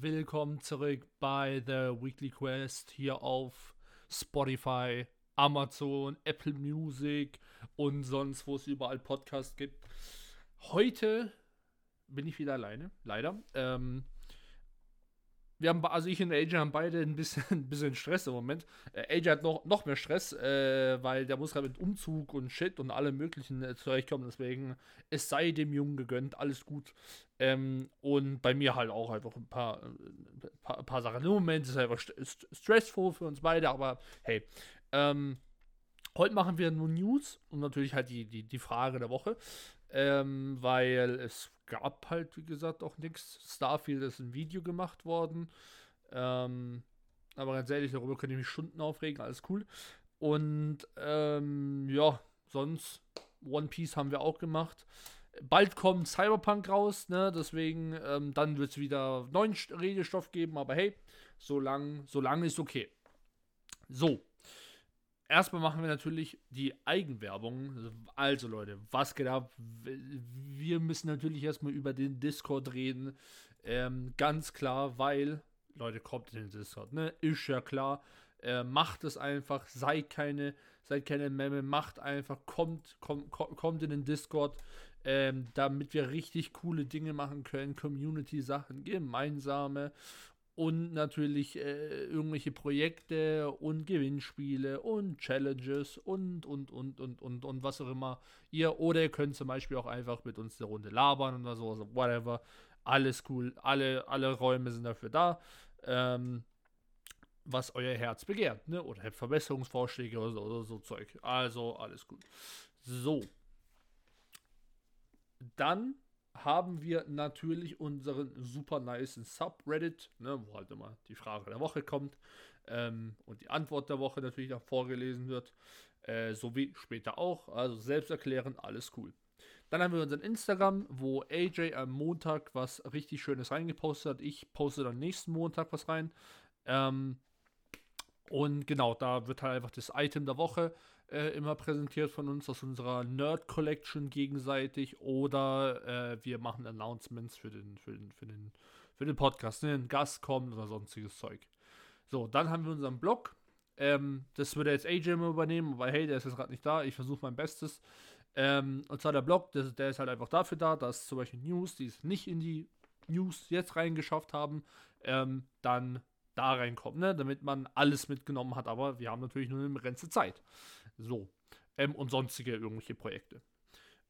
Willkommen zurück bei The Weekly Quest hier auf Spotify, Amazon, Apple Music und sonst, wo es überall Podcasts gibt. Heute bin ich wieder alleine, leider. Ähm, wir haben, also ich und AJ haben beide ein bisschen, ein bisschen Stress im Moment. Äh, AJ hat noch, noch mehr Stress, äh, weil der muss gerade mit Umzug und Shit und allem möglichen äh, zurechtkommen. Deswegen, es sei dem Jungen gegönnt, alles gut. Ähm, und bei mir halt auch einfach ein paar, äh, paar, paar Sachen. Im Moment ist es einfach st st stressful für uns beide, aber hey. Ähm, heute machen wir nur News und natürlich halt die, die, die Frage der Woche. Ähm, weil es gab halt, wie gesagt, auch nichts. Starfield ist ein Video gemacht worden. Ähm, aber ganz ehrlich, darüber könnte ich mich Stunden aufregen, alles cool. Und ähm, ja, sonst One Piece haben wir auch gemacht. Bald kommt Cyberpunk raus, ne? Deswegen, ähm, dann wird es wieder neuen Redestoff geben, aber hey, solange lang ist okay. So, Erstmal machen wir natürlich die Eigenwerbung. Also Leute, was geht ab? Wir müssen natürlich erstmal über den Discord reden. Ähm, ganz klar, weil, Leute, kommt in den Discord, ne? Ist ja klar. Äh, macht es einfach, seid keine, seid keine Memme, macht einfach, kommt, kommt, kommt in den Discord, ähm, damit wir richtig coole Dinge machen können, Community-Sachen, gemeinsame und natürlich äh, irgendwelche Projekte und Gewinnspiele und Challenges und, und, und, und, und, und was auch immer ihr. Oder ihr könnt zum Beispiel auch einfach mit uns eine Runde labern oder so, also whatever. Alles cool, alle, alle Räume sind dafür da. Ähm, was euer Herz begehrt, ne? Oder habt Verbesserungsvorschläge oder so, oder so Zeug. Also alles gut. So. Dann haben wir natürlich unseren super nice Subreddit, ne, wo halt immer die Frage der Woche kommt ähm, und die Antwort der Woche natürlich auch vorgelesen wird, äh, sowie später auch. Also selbst erklären, alles cool. Dann haben wir unseren Instagram, wo AJ am Montag was richtig Schönes reingepostet hat. Ich poste dann nächsten Montag was rein. Ähm, und genau, da wird halt einfach das Item der Woche äh, immer präsentiert von uns aus unserer Nerd Collection gegenseitig oder äh, wir machen Announcements für den, für den, für den, für den Podcast, ne? ein Gast kommt oder sonstiges Zeug. So, dann haben wir unseren Blog. Ähm, das würde jetzt AJ immer übernehmen, weil hey, der ist jetzt gerade nicht da. Ich versuche mein Bestes. Ähm, und zwar der Blog, der, der, ist halt einfach dafür da, dass zum Beispiel News, die es nicht in die News jetzt reingeschafft haben, ähm, dann da reinkommen, ne? damit man alles mitgenommen hat. Aber wir haben natürlich nur eine begrenzte Zeit. So. Ähm, und sonstige irgendwelche Projekte.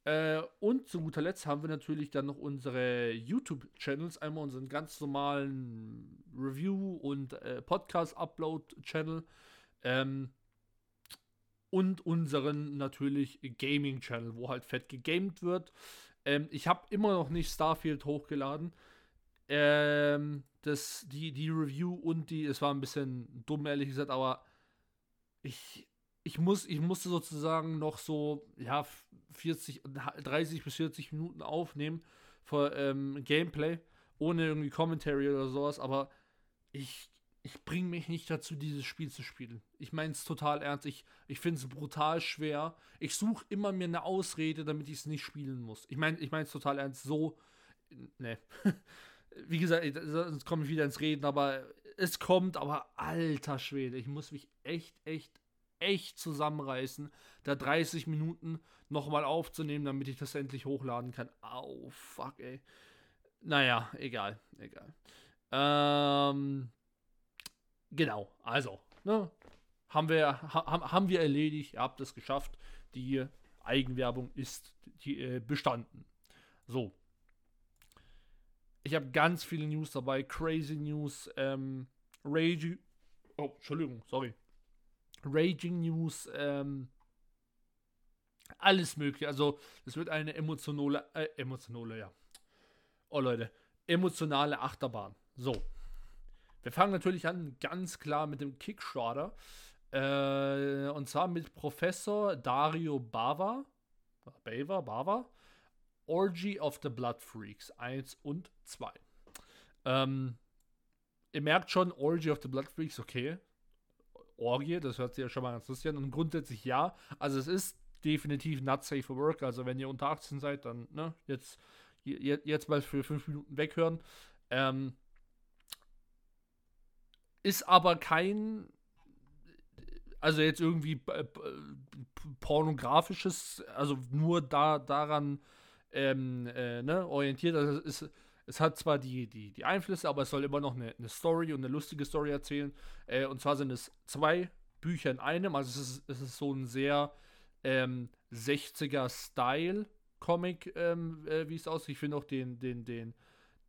Äh, und zu guter Letzt haben wir natürlich dann noch unsere YouTube-Channels. Einmal unseren ganz normalen Review- und äh, Podcast-Upload-Channel. Ähm, und unseren natürlich Gaming-Channel, wo halt fett gegamed wird. Ähm, ich habe immer noch nicht Starfield hochgeladen. Ähm, das, die, die Review und die, es war ein bisschen dumm, ehrlich gesagt, aber ich, ich, muss, ich musste sozusagen noch so, ja, 40, 30 bis 40 Minuten aufnehmen für ähm, Gameplay, ohne irgendwie Commentary oder sowas, aber ich, ich bringe mich nicht dazu, dieses Spiel zu spielen. Ich meine es total ernst. Ich, ich finde es brutal schwer. Ich suche immer mir eine Ausrede, damit ich es nicht spielen muss. Ich meine ich es total ernst. So, ne. wie gesagt, sonst komme ich wieder ins Reden, aber es kommt, aber alter Schwede, ich muss mich echt, echt, echt zusammenreißen, da 30 Minuten nochmal aufzunehmen, damit ich das endlich hochladen kann. Au, fuck, ey. Naja, egal, egal. Ähm, genau, also, ne, haben wir, ha, haben wir erledigt, ihr habt es geschafft. Die Eigenwerbung ist die, äh, bestanden. So, ich habe ganz viele News dabei, crazy News, ähm, Raging, oh, Entschuldigung, sorry. Raging News, ähm, alles mögliche. Also, es wird eine emotionale, äh, emotionale, ja. Oh Leute, emotionale Achterbahn. So. wir fangen natürlich an, ganz klar mit dem Kickstarter. Äh, und zwar mit Professor Dario Bava. Bava, Bava. Orgy of the Blood Freaks 1 und 2. Ähm, ihr merkt schon, Orgy of the Blood Freaks, okay. Orgie, das hört sich ja schon mal ganz lustig an. Und grundsätzlich ja. Also es ist definitiv not safe for work. Also wenn ihr unter 18 seid, dann ne, jetzt, jetzt mal für 5 Minuten weghören. Ähm, ist aber kein, also jetzt irgendwie äh, pornografisches, also nur da daran ähm, äh, ne, orientiert. Also es, ist, es hat zwar die, die, die Einflüsse, aber es soll immer noch eine, eine Story und eine lustige Story erzählen. Äh, und zwar sind es zwei Bücher in einem. Also es ist, es ist so ein sehr ähm, 60er-Style-Comic, ähm, äh, wie es aussieht. Ich finde auch den, den, den,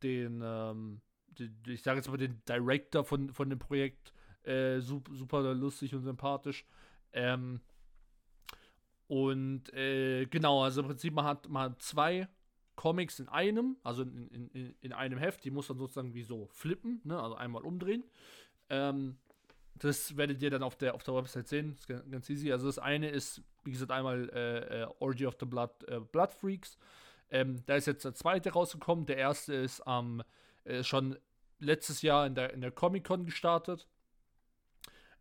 den, ähm, den ich sage jetzt mal den Director von, von dem Projekt äh, super, super lustig und sympathisch. Ähm, und äh, genau, also im Prinzip, man hat, hat zwei Comics in einem, also in, in, in einem Heft, die muss man sozusagen wie so flippen, ne? also einmal umdrehen. Ähm, das werdet ihr dann auf der, auf der Website sehen. Das ist ganz easy. Also das eine ist, wie gesagt, einmal äh, äh, Orgy of the Blood, äh, Blood Freaks. Ähm, da ist jetzt der zweite rausgekommen. Der erste ist ähm, schon letztes Jahr in der, in der Comic-Con gestartet.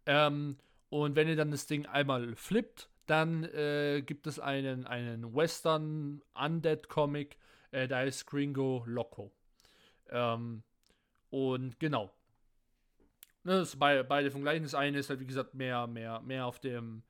Ähm, und wenn ihr dann das Ding einmal flippt, dann äh, gibt es einen, einen Western Undead Comic, äh, da ist Gringo Loco. Ähm, und genau, Ne, das beide, beide vom gleichen. Das eine ist halt, wie gesagt, mehr, mehr, mehr auf dem,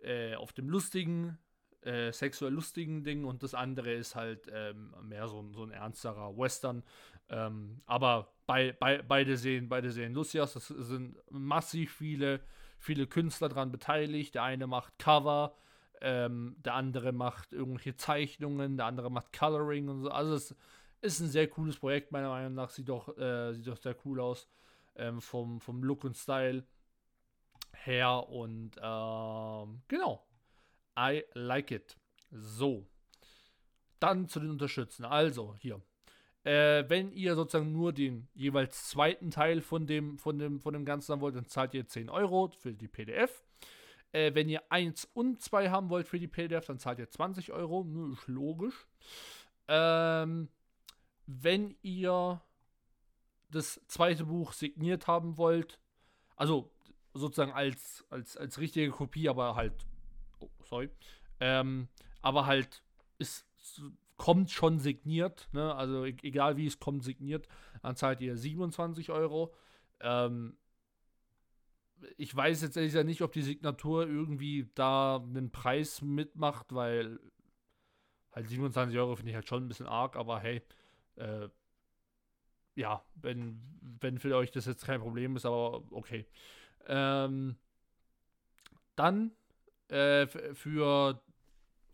äh, auf dem lustigen, äh, sexuell lustigen Ding und das andere ist halt ähm, mehr so, so ein ernsterer Western. Ähm, aber bei, bei, beide, sehen, beide sehen aus. Es sind massiv viele, viele Künstler dran beteiligt. Der eine macht Cover, ähm, der andere macht irgendwelche Zeichnungen, der andere macht Coloring und so. Also es ist ein sehr cooles Projekt, meiner Meinung nach. Sieht doch, äh, sieht doch sehr cool aus ähm, vom, vom Look und Style her. Und ähm, genau, I like it. So, dann zu den Unterstützen. Also hier. Äh, wenn ihr sozusagen nur den jeweils zweiten Teil von dem, von dem, von dem Ganzen haben wollt, dann zahlt ihr 10 Euro für die PDF. Äh, wenn ihr 1 und 2 haben wollt für die PDF, dann zahlt ihr 20 Euro. Hm, ist logisch. Ähm, wenn ihr das zweite Buch signiert haben wollt, also sozusagen als, als, als richtige Kopie, aber halt, oh, sorry, ähm, aber halt, es kommt schon signiert, ne? also e-, egal wie es kommt signiert, dann zahlt ihr 27 Euro. Ähm, ich weiß jetzt ehrlich nicht, ob die Signatur irgendwie da einen Preis mitmacht, weil halt 27 Euro finde ich halt schon ein bisschen arg, aber hey, äh, ja, wenn, wenn für euch das jetzt kein Problem ist, aber okay. Ähm, dann äh, für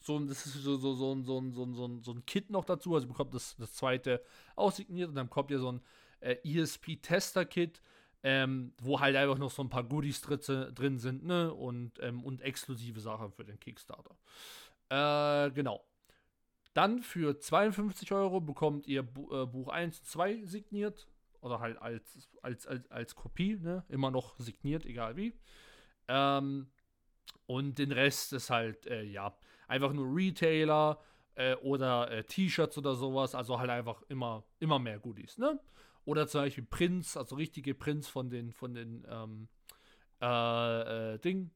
so ein, das ist so, so, so, so, so, so, so ein Kit noch dazu, also bekommt das, das zweite aussigniert und dann kommt ja so ein äh, ESP-Tester-Kit, ähm, wo halt einfach noch so ein paar Goodies drin sind, ne? Und, ähm, und exklusive Sachen für den Kickstarter. Äh, genau. Dann für 52 Euro bekommt ihr Bu äh, Buch 1 und 2 signiert. Oder halt als, als, als, als Kopie, ne? Immer noch signiert, egal wie. Ähm, und den Rest ist halt, äh, ja, einfach nur Retailer äh, oder äh, T-Shirts oder sowas. Also halt einfach immer, immer mehr Goodies, ne? Oder zum Beispiel Prints, also richtige Prints von den, von den, ähm, äh, äh Ding,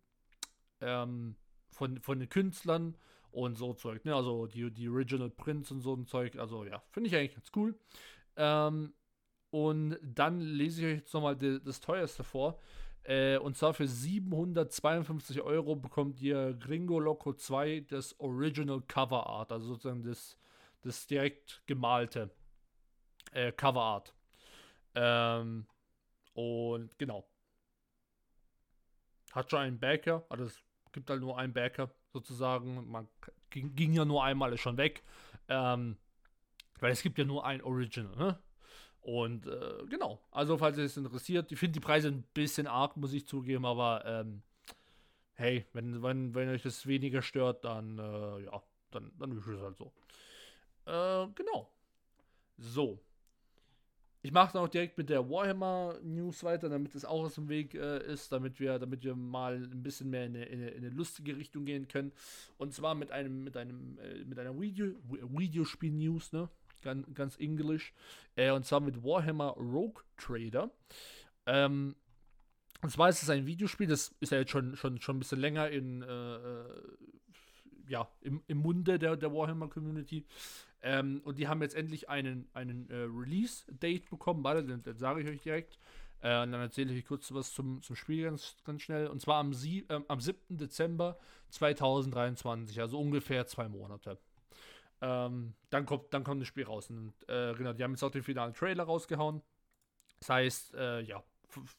ähm, von, von den Künstlern und so Zeug. Ne? Also die, die Original Prints und so ein Zeug. Also ja, finde ich eigentlich ganz cool. Ähm, und dann lese ich euch jetzt nochmal das teuerste vor. Äh, und zwar für 752 Euro bekommt ihr Gringo Loco 2 das Original Cover Art, also sozusagen das, das direkt gemalte äh, Cover Art. Ähm, und genau. Hat schon einen Backer, also es gibt halt nur einen Backer sozusagen. Man ging, ging ja nur einmal, ist schon weg. Ähm, weil es gibt ja nur ein Original, ne? Und äh, genau, also falls ihr es interessiert, ich finde die Preise ein bisschen arg, muss ich zugeben, aber ähm, hey, wenn, wenn, wenn euch das weniger stört, dann äh, ja, dann, dann ist es halt so. Äh, genau. So. ich mache dann auch direkt mit der Warhammer News weiter, damit es auch aus dem Weg äh, ist, damit wir, damit wir mal ein bisschen mehr in eine, in eine, in eine lustige Richtung gehen können. Und zwar mit einem, mit einem, äh, mit einer Video, Videospiel-News, ne? Ganz, ganz englisch. Äh, und zwar mit Warhammer Rogue Trader. Ähm, und zwar ist es ein Videospiel, das ist ja jetzt schon, schon, schon ein bisschen länger in, äh, äh ja, im, im Munde der, der Warhammer-Community. Ähm, und die haben jetzt endlich einen, einen äh, Release-Date bekommen. Warte, den sage ich euch direkt. Äh, und dann erzähle ich euch kurz was zum, zum Spiel ganz, ganz schnell. Und zwar am, sie, äh, am 7. Dezember 2023, also ungefähr zwei Monate. Ähm, dann, kommt, dann kommt das Spiel raus. Und äh, genau, die haben jetzt auch den finalen Trailer rausgehauen. Das heißt, äh, ja,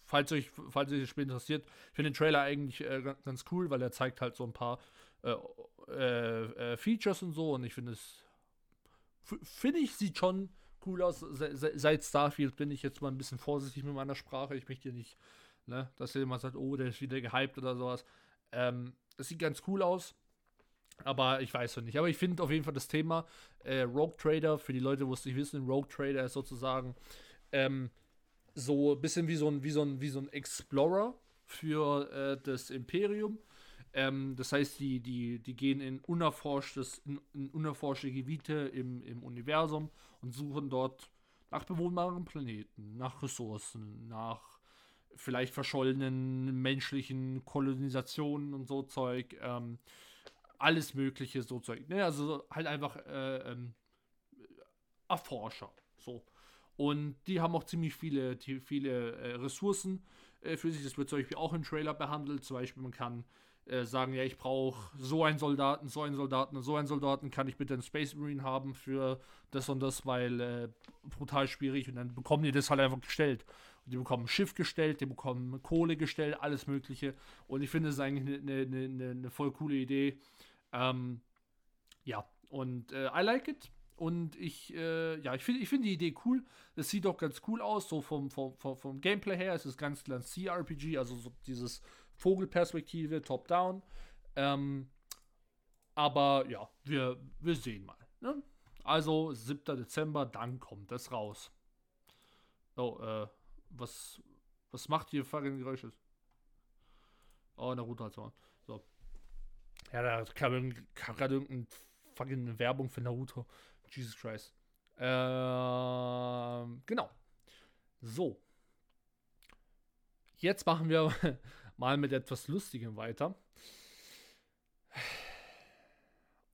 falls euch, falls euch das Spiel interessiert, ich finde den Trailer eigentlich äh, ganz cool, weil er zeigt halt so ein paar äh, äh, äh, Features und so und ich finde es finde ich, sieht schon cool aus. Se seit Starfield bin ich jetzt mal ein bisschen vorsichtig mit meiner Sprache. Ich möchte nicht, ne, dass jemand sagt, oh, der ist wieder gehypt oder sowas. Ähm, es sieht ganz cool aus. Aber ich weiß noch nicht. Aber ich finde auf jeden Fall das Thema äh, Rogue Trader, für die Leute, wo es nicht wissen, Rogue Trader ist sozusagen ähm, so ein bisschen wie so ein, wie so ein, wie so ein Explorer für äh, das Imperium. Ähm, das heißt, die, die, die gehen in, unerforschtes, in, in unerforschte Gebiete im, im Universum und suchen dort nach bewohnbaren Planeten, nach Ressourcen, nach vielleicht verschollenen menschlichen Kolonisationen und so Zeug. Ähm, alles Mögliche, so Zeug. Ne? Also halt einfach äh, ähm, Erforscher. So. Und die haben auch ziemlich viele, viele äh, Ressourcen äh, für sich. Das wird zum Beispiel auch im Trailer behandelt. Zum Beispiel, man kann äh, sagen, ja, ich brauche so einen Soldaten, so einen Soldaten so einen Soldaten, kann ich bitte einen Space Marine haben für das und das, weil äh, brutal schwierig und dann bekommen die das halt einfach gestellt. Und die bekommen ein Schiff gestellt, die bekommen Kohle gestellt, alles mögliche und ich finde es eigentlich eine ne, ne, ne voll coole Idee. Ähm, ja, und äh, I like it. Und ich, äh, ja, ich finde ich find die Idee cool. Das sieht doch ganz cool aus, so vom, vom, vom, Gameplay her. Es ist ganz klar ein CRPG, also so dieses Vogelperspektive, Top-Down. Ähm, aber ja, wir, wir sehen mal. Ne? Also 7. Dezember, dann kommt das raus. Oh, äh, was, was macht hier fucking Geräusche? Oh, Naruto hat's mal. Ja, da kam, gerade irgendeine fucking Werbung für Naruto. Jesus Christ. Ähm, genau. So. Jetzt machen wir mal mit etwas Lustigem weiter.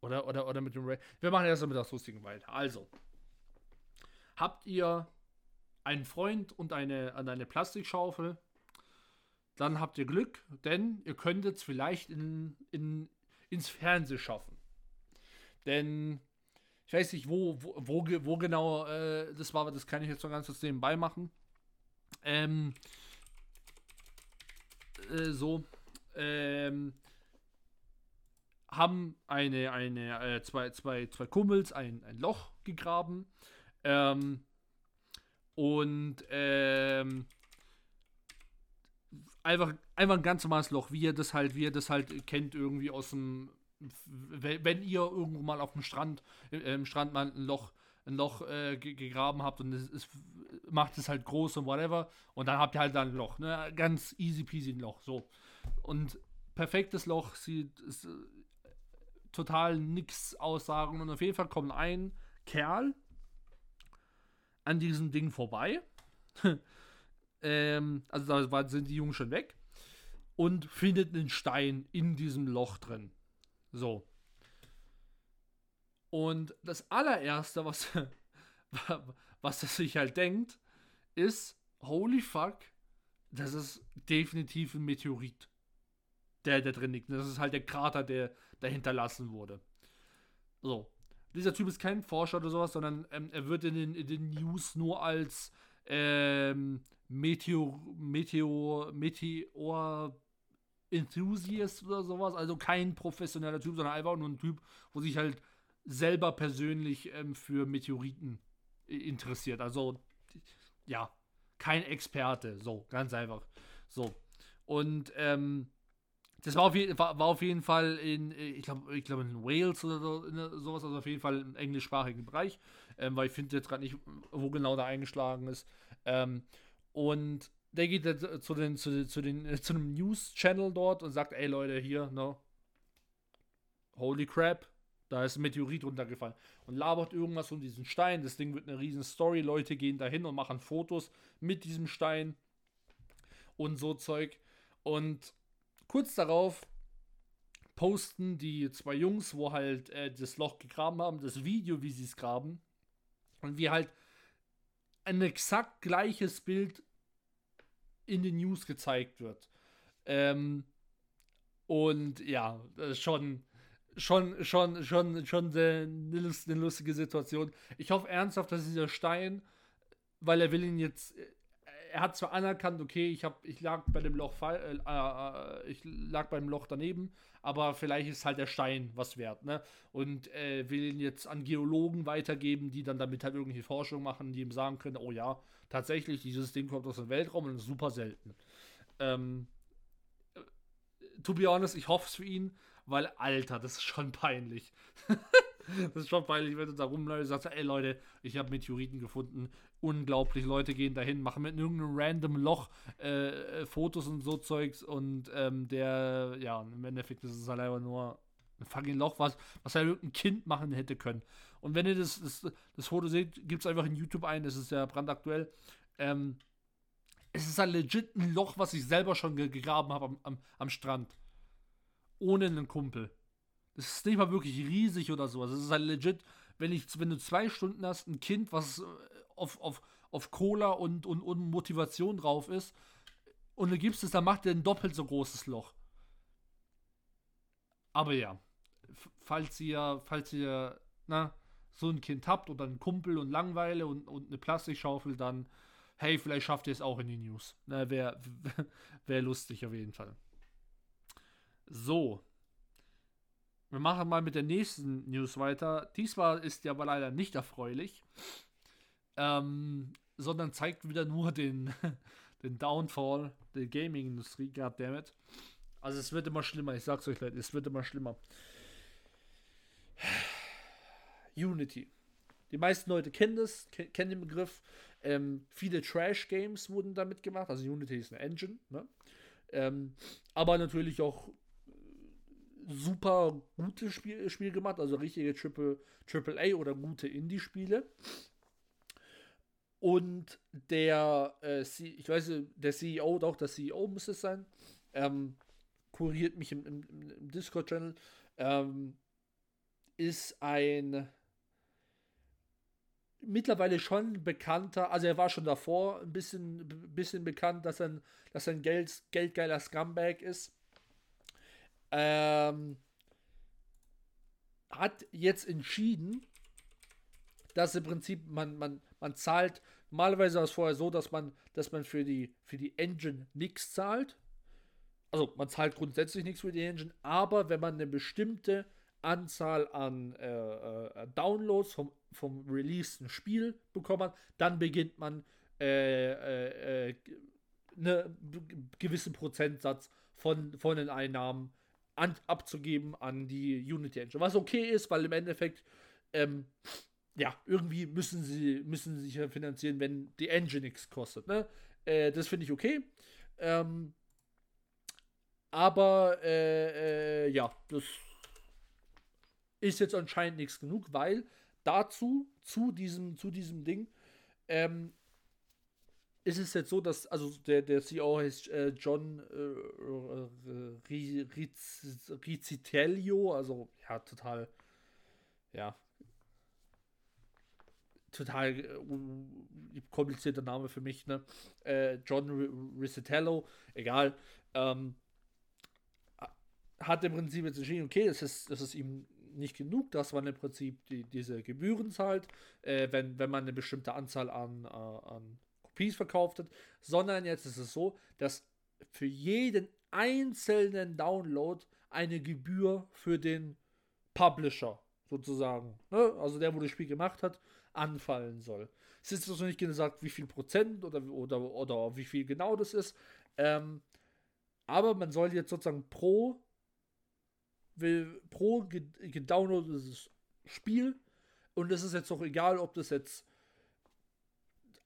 Oder, oder, oder mit dem Ray. Wir machen erst mal mit etwas Lustigem weiter. Also, habt ihr einen Freund und eine, eine Plastikschaufel, dann habt ihr Glück, denn ihr könntet vielleicht in, in, ins Fernsehen schaffen. Denn ich weiß nicht, wo, wo, wo, wo genau äh, das war, aber das kann ich jetzt noch ganz kurz nebenbei machen. Ähm, äh, so, ähm, haben eine, eine, äh, zwei, zwei, zwei Kumpels ein, ein Loch gegraben. Ähm, und ähm, einfach, einfach ein ganz normales Loch, wie ihr das halt, wie ihr das halt kennt, irgendwie aus dem, wenn ihr irgendwo mal auf dem Strand, äh, im Strand mal ein Loch ein Loch äh, gegraben habt und es, es, macht es halt groß und whatever. Und dann habt ihr halt dann ein Loch. Ne? Ganz easy peasy ein Loch. So. Und perfektes Loch sieht ist, äh, total nix aussagen. Und auf jeden Fall kommt ein Kerl an diesem Ding vorbei. ähm, also da sind die Jungs schon weg. Und findet einen Stein in diesem Loch drin. So. Und das allererste, was, was er sich halt denkt, ist, holy fuck, das ist definitiv ein Meteorit, der da drin liegt. Das ist halt der Krater, der da hinterlassen wurde. So. Dieser Typ ist kein Forscher oder sowas, sondern ähm, er wird in den, in den, News nur als ähm, Meteor, Meteor, Meteor Enthusiast oder sowas. Also kein professioneller Typ, sondern einfach nur ein Typ, wo sich halt selber persönlich ähm, für Meteoriten interessiert. Also, ja, kein Experte. So, ganz einfach. So. Und ähm, das war auf, war, auf jeden Fall in, ich glaube, ich glaub in Wales oder so, sowas, also auf jeden Fall im englischsprachigen Bereich, ähm, weil ich finde jetzt gerade nicht, wo genau da eingeschlagen ist. Ähm, und der geht jetzt zu, den, zu, zu, den, zu einem News-Channel dort und sagt, ey Leute, hier, no, holy crap, da ist ein Meteorit runtergefallen. Und labert irgendwas um diesen Stein. Das Ding wird eine riesen Story. Leute gehen dahin und machen Fotos mit diesem Stein und so Zeug. Und kurz darauf posten die zwei Jungs, wo halt äh, das Loch gegraben haben, das Video, wie sie es graben. Und wie halt ein exakt gleiches Bild in den News gezeigt wird. Ähm, und ja, schon, schon, schon, schon, schon eine, eine lustige Situation. Ich hoffe ernsthaft, dass dieser Stein, weil er will ihn jetzt, er hat zwar anerkannt, okay, ich habe, ich lag bei dem Loch, äh, äh, ich lag beim Loch daneben, aber vielleicht ist halt der Stein was wert, ne? Und äh, will ihn jetzt an Geologen weitergeben, die dann damit halt irgendwelche Forschung machen, die ihm sagen können, oh ja, tatsächlich, dieses Ding kommt aus dem Weltraum und ist super selten. Ähm, to be honest, ich hoffe es für ihn, weil, Alter, das ist schon peinlich. das ist schon peinlich, wenn du da rumläufst und sagst, ey Leute, ich habe Meteoriten gefunden. Unglaublich, Leute gehen dahin, machen mit irgendeinem random Loch äh, äh, Fotos und so Zeugs und ähm, der, ja, im Endeffekt ist es halt einfach nur ein fucking Loch, was, was halt irgendein Kind machen hätte können. Und wenn ihr das, das, das Foto seht, gibt es einfach in YouTube ein, das ist ja brandaktuell. Ähm, es ist halt legit ein Loch, was ich selber schon gegraben habe am, am, am Strand ohne einen Kumpel. Das ist nicht mal wirklich riesig oder sowas. Es ist halt legit, wenn, ich, wenn du zwei Stunden hast, ein Kind, was auf, auf, auf Cola und, und, und Motivation drauf ist, und du gibst es, dann macht er ein doppelt so großes Loch. Aber ja, falls ihr, falls ihr, na, so ein Kind habt oder einen Kumpel und Langweile und, und eine Plastikschaufel, dann, hey, vielleicht schafft ihr es auch in die News. Wäre wär lustig auf jeden Fall. So. Wir machen mal mit der nächsten News weiter. Diesmal ist ja aber leider nicht erfreulich, ähm, sondern zeigt wieder nur den, den Downfall der Gaming-Industrie, goddammit. Also es wird immer schlimmer, ich sag's euch Leute, es wird immer schlimmer. Unity. Die meisten Leute kennen das, kennen den Begriff. Ähm, viele Trash-Games wurden damit gemacht. Also Unity ist eine Engine. Ne? Ähm, aber natürlich auch super gutes Spiel, Spiel gemacht, also richtige Triple, Triple A oder gute Indie-Spiele. Und der, äh, ich weiß, der CEO, doch, der CEO muss es sein, ähm, kuriert mich im, im, im Discord-Channel, ähm, ist ein mittlerweile schon bekannter, also er war schon davor ein bisschen, bisschen bekannt, dass er, dass er ein Geld, geldgeiler Scumbag ist. Ähm, hat jetzt entschieden, dass im Prinzip man, man, man zahlt, normalerweise war es vorher so, dass man, dass man für die, für die Engine nichts zahlt. Also man zahlt grundsätzlich nichts für die Engine, aber wenn man eine bestimmte Anzahl an äh, äh, Downloads vom, vom releaseden Spiel bekommen dann beginnt man äh, äh, äh einen gewissen Prozentsatz von, von den Einnahmen an, abzugeben an die Unity Engine. Was okay ist, weil im Endeffekt, ähm, ja, irgendwie müssen sie, müssen sie sich ja finanzieren, wenn die Engine nichts kostet. Ne? Äh, das finde ich okay. Ähm, aber äh, äh, ja, das ist jetzt anscheinend nichts genug, weil dazu, zu diesem, zu diesem Ding, ähm, ist es jetzt so, dass, also der, der CEO heißt äh, John äh, Rizzitello, also ja, total, ja, total äh, komplizierter Name für mich, ne? Äh, John Rizzitello, egal, ähm, hat im Prinzip jetzt entschieden, okay, das ist, das ist ihm nicht genug, dass man im Prinzip die, diese Gebühren zahlt, äh, wenn, wenn man eine bestimmte Anzahl an, äh, an Copies verkauft hat, sondern jetzt ist es so, dass für jeden einzelnen Download eine Gebühr für den Publisher sozusagen, ne? also der, wo das Spiel gemacht hat, anfallen soll. Es ist also nicht gesagt, wie viel Prozent oder, oder, oder wie viel genau das ist. Ähm, Aber man soll jetzt sozusagen pro, pro gedownloadetes Spiel, und es ist jetzt auch egal, ob das jetzt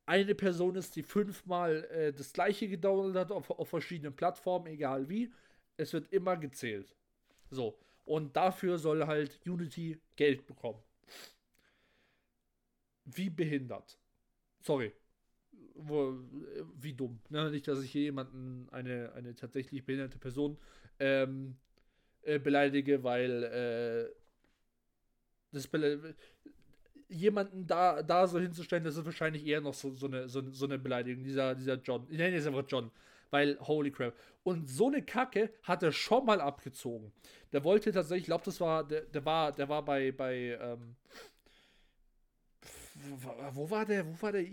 eine Person ist, die fünfmal äh, das gleiche gedownloadet hat auf, auf verschiedenen Plattformen, egal wie, es wird immer gezählt. So. Und dafür soll halt Unity Geld bekommen. Wie behindert. Sorry. Wo, wie dumm. Ne? Nicht, dass ich hier jemanden, eine, eine tatsächlich behinderte Person ähm, äh, beleidige, weil äh, das be jemanden da, da so hinzustellen, das ist wahrscheinlich eher noch so, so, eine, so, so eine Beleidigung. Dieser, dieser John. Ich nenne jetzt einfach John. Weil, holy crap. Und so eine Kacke hat er schon mal abgezogen. Der wollte tatsächlich, ich glaube, das war, der, der war, der war bei, bei, ähm, wo war der, wo war der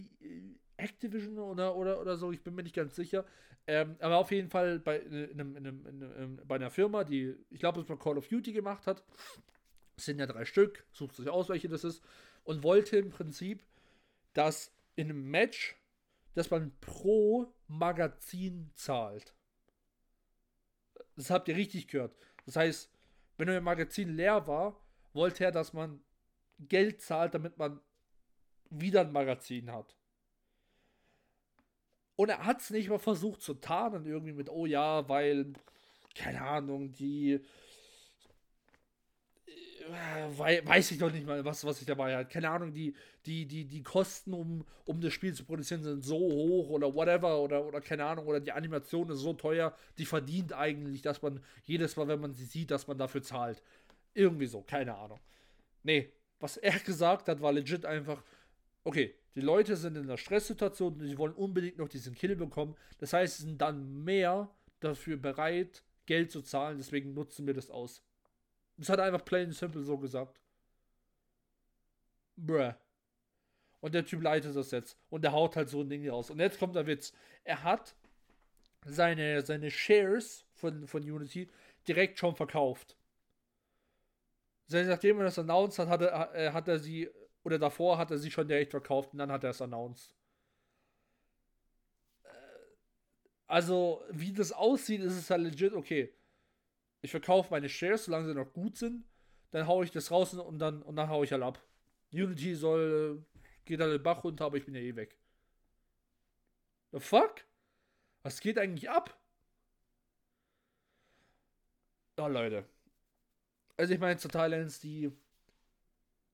Activision oder, oder, oder so, ich bin mir nicht ganz sicher. Ähm, aber auf jeden Fall bei, in einem, in einem, in einem, bei einer Firma, die, ich glaube, es mal Call of Duty gemacht hat. Es sind ja drei Stück, sucht sich aus, welche das ist. Und wollte im Prinzip, dass in einem Match dass man pro Magazin zahlt. Das habt ihr richtig gehört. Das heißt, wenn euer Magazin leer war, wollte er, dass man Geld zahlt, damit man wieder ein Magazin hat. Und er hat es nicht mal versucht zu tarnen, irgendwie mit, oh ja, weil, keine Ahnung, die weiß ich doch nicht mal, was, was ich dabei hatte. Keine Ahnung, die, die, die, die Kosten, um, um das Spiel zu produzieren, sind so hoch oder whatever oder, oder keine Ahnung, oder die Animation ist so teuer, die verdient eigentlich, dass man jedes Mal, wenn man sie sieht, dass man dafür zahlt. Irgendwie so, keine Ahnung. Nee, was er gesagt hat, war legit einfach, okay, die Leute sind in einer Stresssituation und sie wollen unbedingt noch diesen Kill bekommen. Das heißt, sie sind dann mehr dafür bereit, Geld zu zahlen, deswegen nutzen wir das aus. Das hat einfach plain simple so gesagt. Bruh. Und der Typ leitet das jetzt. Und der haut halt so ein Ding raus. Und jetzt kommt der Witz. Er hat seine, seine Shares von, von Unity direkt schon verkauft. Nachdem er das announced hat, hat er, hat er sie, oder davor hat er sie schon direkt verkauft und dann hat er es announced. Äh, also, wie das aussieht, ist es halt legit, okay ich verkaufe meine Shares, solange sie noch gut sind, dann haue ich das raus und dann, und dann haue ich halt ab. Unity soll, geht halt den Bach runter, aber ich bin ja eh weg. The fuck? Was geht eigentlich ab? Ja, Leute. Also ich meine, zur Thailands, die.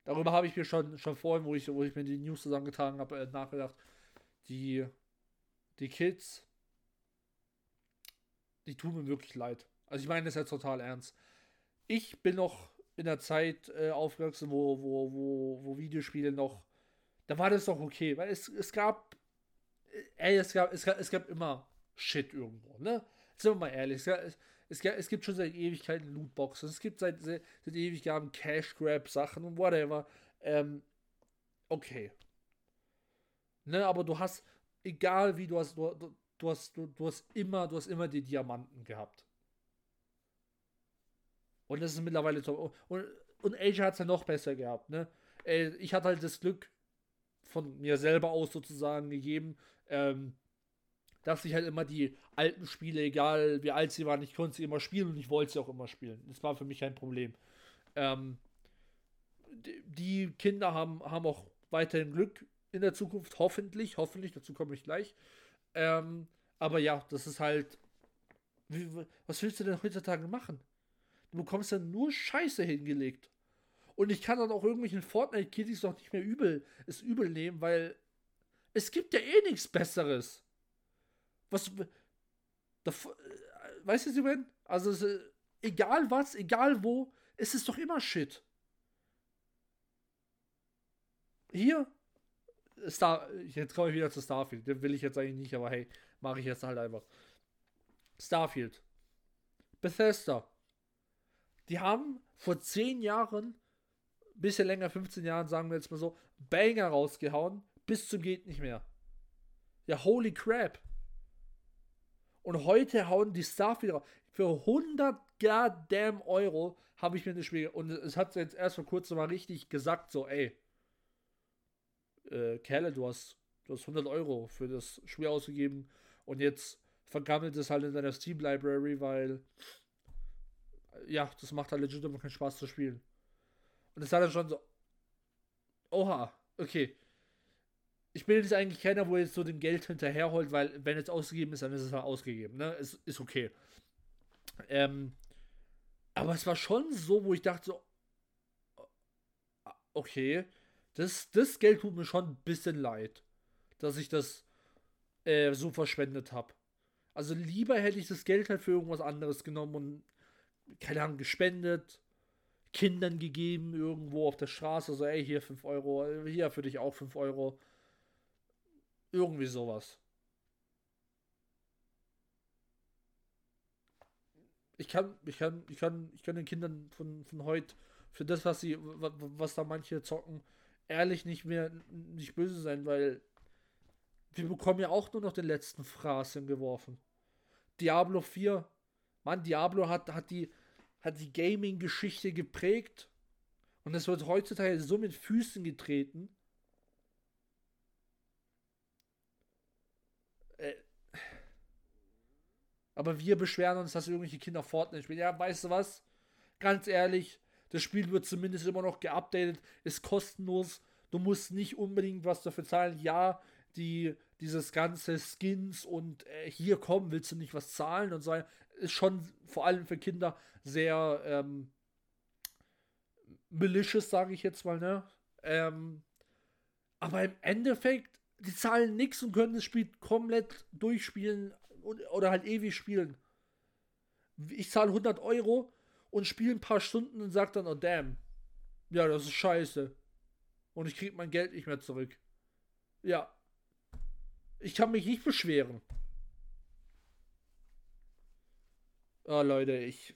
Darüber habe ich mir schon, schon vorhin, wo ich, wo ich mir die News zusammengetragen habe, äh, nachgedacht. Die, die Kids, die tun mir wirklich leid. Also ich meine das jetzt total ernst. Ich bin noch in der Zeit äh, aufgewachsen, wo, wo, wo, wo Videospiele noch. Da war das doch okay, weil es, es gab. Äh, ey, es gab, es gab, es gab immer Shit irgendwo, ne? Sind wir mal ehrlich, es, gab, es, es, es gibt schon seit Ewigkeiten Lootboxen, es gibt seit, seit, Ewigkeiten Cash Grab Sachen und whatever. Ähm, okay. Ne, aber du hast, egal wie du hast, du, du, du hast, du, du hast immer, du hast immer die Diamanten gehabt. Und das ist mittlerweile top. Und, und Asia hat es ja noch besser gehabt, ne? Ich hatte halt das Glück von mir selber aus sozusagen gegeben, ähm, dass ich halt immer die alten Spiele, egal wie alt sie waren, ich konnte sie immer spielen und ich wollte sie auch immer spielen. Das war für mich kein Problem. Ähm, die Kinder haben, haben auch weiterhin Glück in der Zukunft, hoffentlich, hoffentlich, dazu komme ich gleich. Ähm, aber ja, das ist halt. Wie, was willst du denn heutzutage machen? Du bekommst dann nur Scheiße hingelegt. Und ich kann dann auch irgendwelchen Fortnite-Kiddies doch nicht mehr übel, es übel nehmen, weil es gibt ja eh nichts Besseres. Was. Da, äh, weißt du, ich meine? Also, äh, egal was, egal wo, es ist doch immer Shit. Hier, Star, jetzt komme ich wieder zu Starfield. Den will ich jetzt eigentlich nicht, aber hey, mache ich jetzt halt einfach. Starfield. Bethesda die haben vor 10 Jahren, bisschen länger, 15 Jahren, sagen wir jetzt mal so, Banger rausgehauen, bis zum geht nicht mehr. Ja, holy crap. Und heute hauen die Starfield raus. Für 100 goddamn Euro habe ich mir das Spiel. Und es hat jetzt erst vor kurzem mal richtig gesagt: so, ey, äh, Kerle, du hast, du hast 100 Euro für das Spiel ausgegeben und jetzt vergammelt es halt in deiner Steam Library, weil ja, das macht halt legit immer keinen Spaß zu spielen. Und es hat dann schon so, oha, okay. Ich bin jetzt eigentlich keiner, wo jetzt so dem Geld hinterherholt, weil wenn es ausgegeben ist, dann ist es halt ausgegeben, ne? Es ist okay. Ähm, aber es war schon so, wo ich dachte so, okay, das, das Geld tut mir schon ein bisschen leid, dass ich das äh, so verschwendet habe. Also lieber hätte ich das Geld halt für irgendwas anderes genommen und, keine Ahnung, gespendet, Kindern gegeben, irgendwo auf der Straße, so, ey, hier 5 Euro, hier für dich auch 5 Euro. Irgendwie sowas. Ich kann, ich kann, ich kann, ich kann den Kindern von, von heute für das, was sie, was da manche zocken, ehrlich nicht mehr nicht böse sein, weil wir bekommen ja auch nur noch den letzten Fraß hingeworfen. Diablo 4. Mann, Diablo hat, hat die, hat die Gaming-Geschichte geprägt. Und es wird heutzutage so mit Füßen getreten. Äh. Aber wir beschweren uns, dass irgendwelche Kinder Fortnite spielen. Ja, weißt du was? Ganz ehrlich, das Spiel wird zumindest immer noch geupdatet, ist kostenlos. Du musst nicht unbedingt was dafür zahlen. Ja, die, dieses ganze Skins und äh, hier kommen, willst du nicht was zahlen und so, ist schon vor allem für Kinder sehr ähm, malicious, sage ich jetzt mal, ne? Ähm, aber im Endeffekt, die zahlen nichts und können das Spiel komplett durchspielen oder halt ewig spielen. Ich zahle 100 Euro und spiele ein paar Stunden und sage dann, oh damn, ja, das ist scheiße. Und ich kriege mein Geld nicht mehr zurück. Ja, ich kann mich nicht beschweren. Oh, Leute, ich.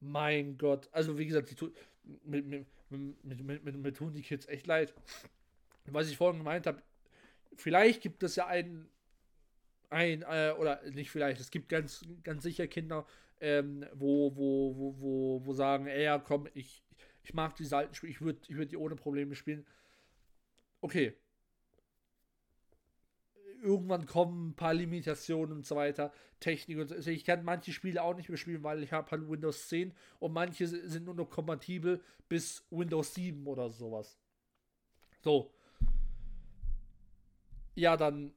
Mein Gott. Also, wie gesagt, tu mit, mit, mit, mit tun die Kids echt leid. Was ich vorhin gemeint habe, vielleicht gibt es ja einen, ein, äh, oder nicht vielleicht, es gibt ganz, ganz sicher Kinder, ähm, wo, wo, wo, wo, wo sagen, ey, ja, komm, ich, ich mag diese alten Spiele, ich würde ich würd die ohne Probleme spielen. Okay, irgendwann kommen ein paar Limitationen und so weiter, Technik und so. Also ich kann manche Spiele auch nicht mehr spielen, weil ich habe halt Windows 10 und manche sind nur noch kompatibel bis Windows 7 oder sowas. So. Ja, dann.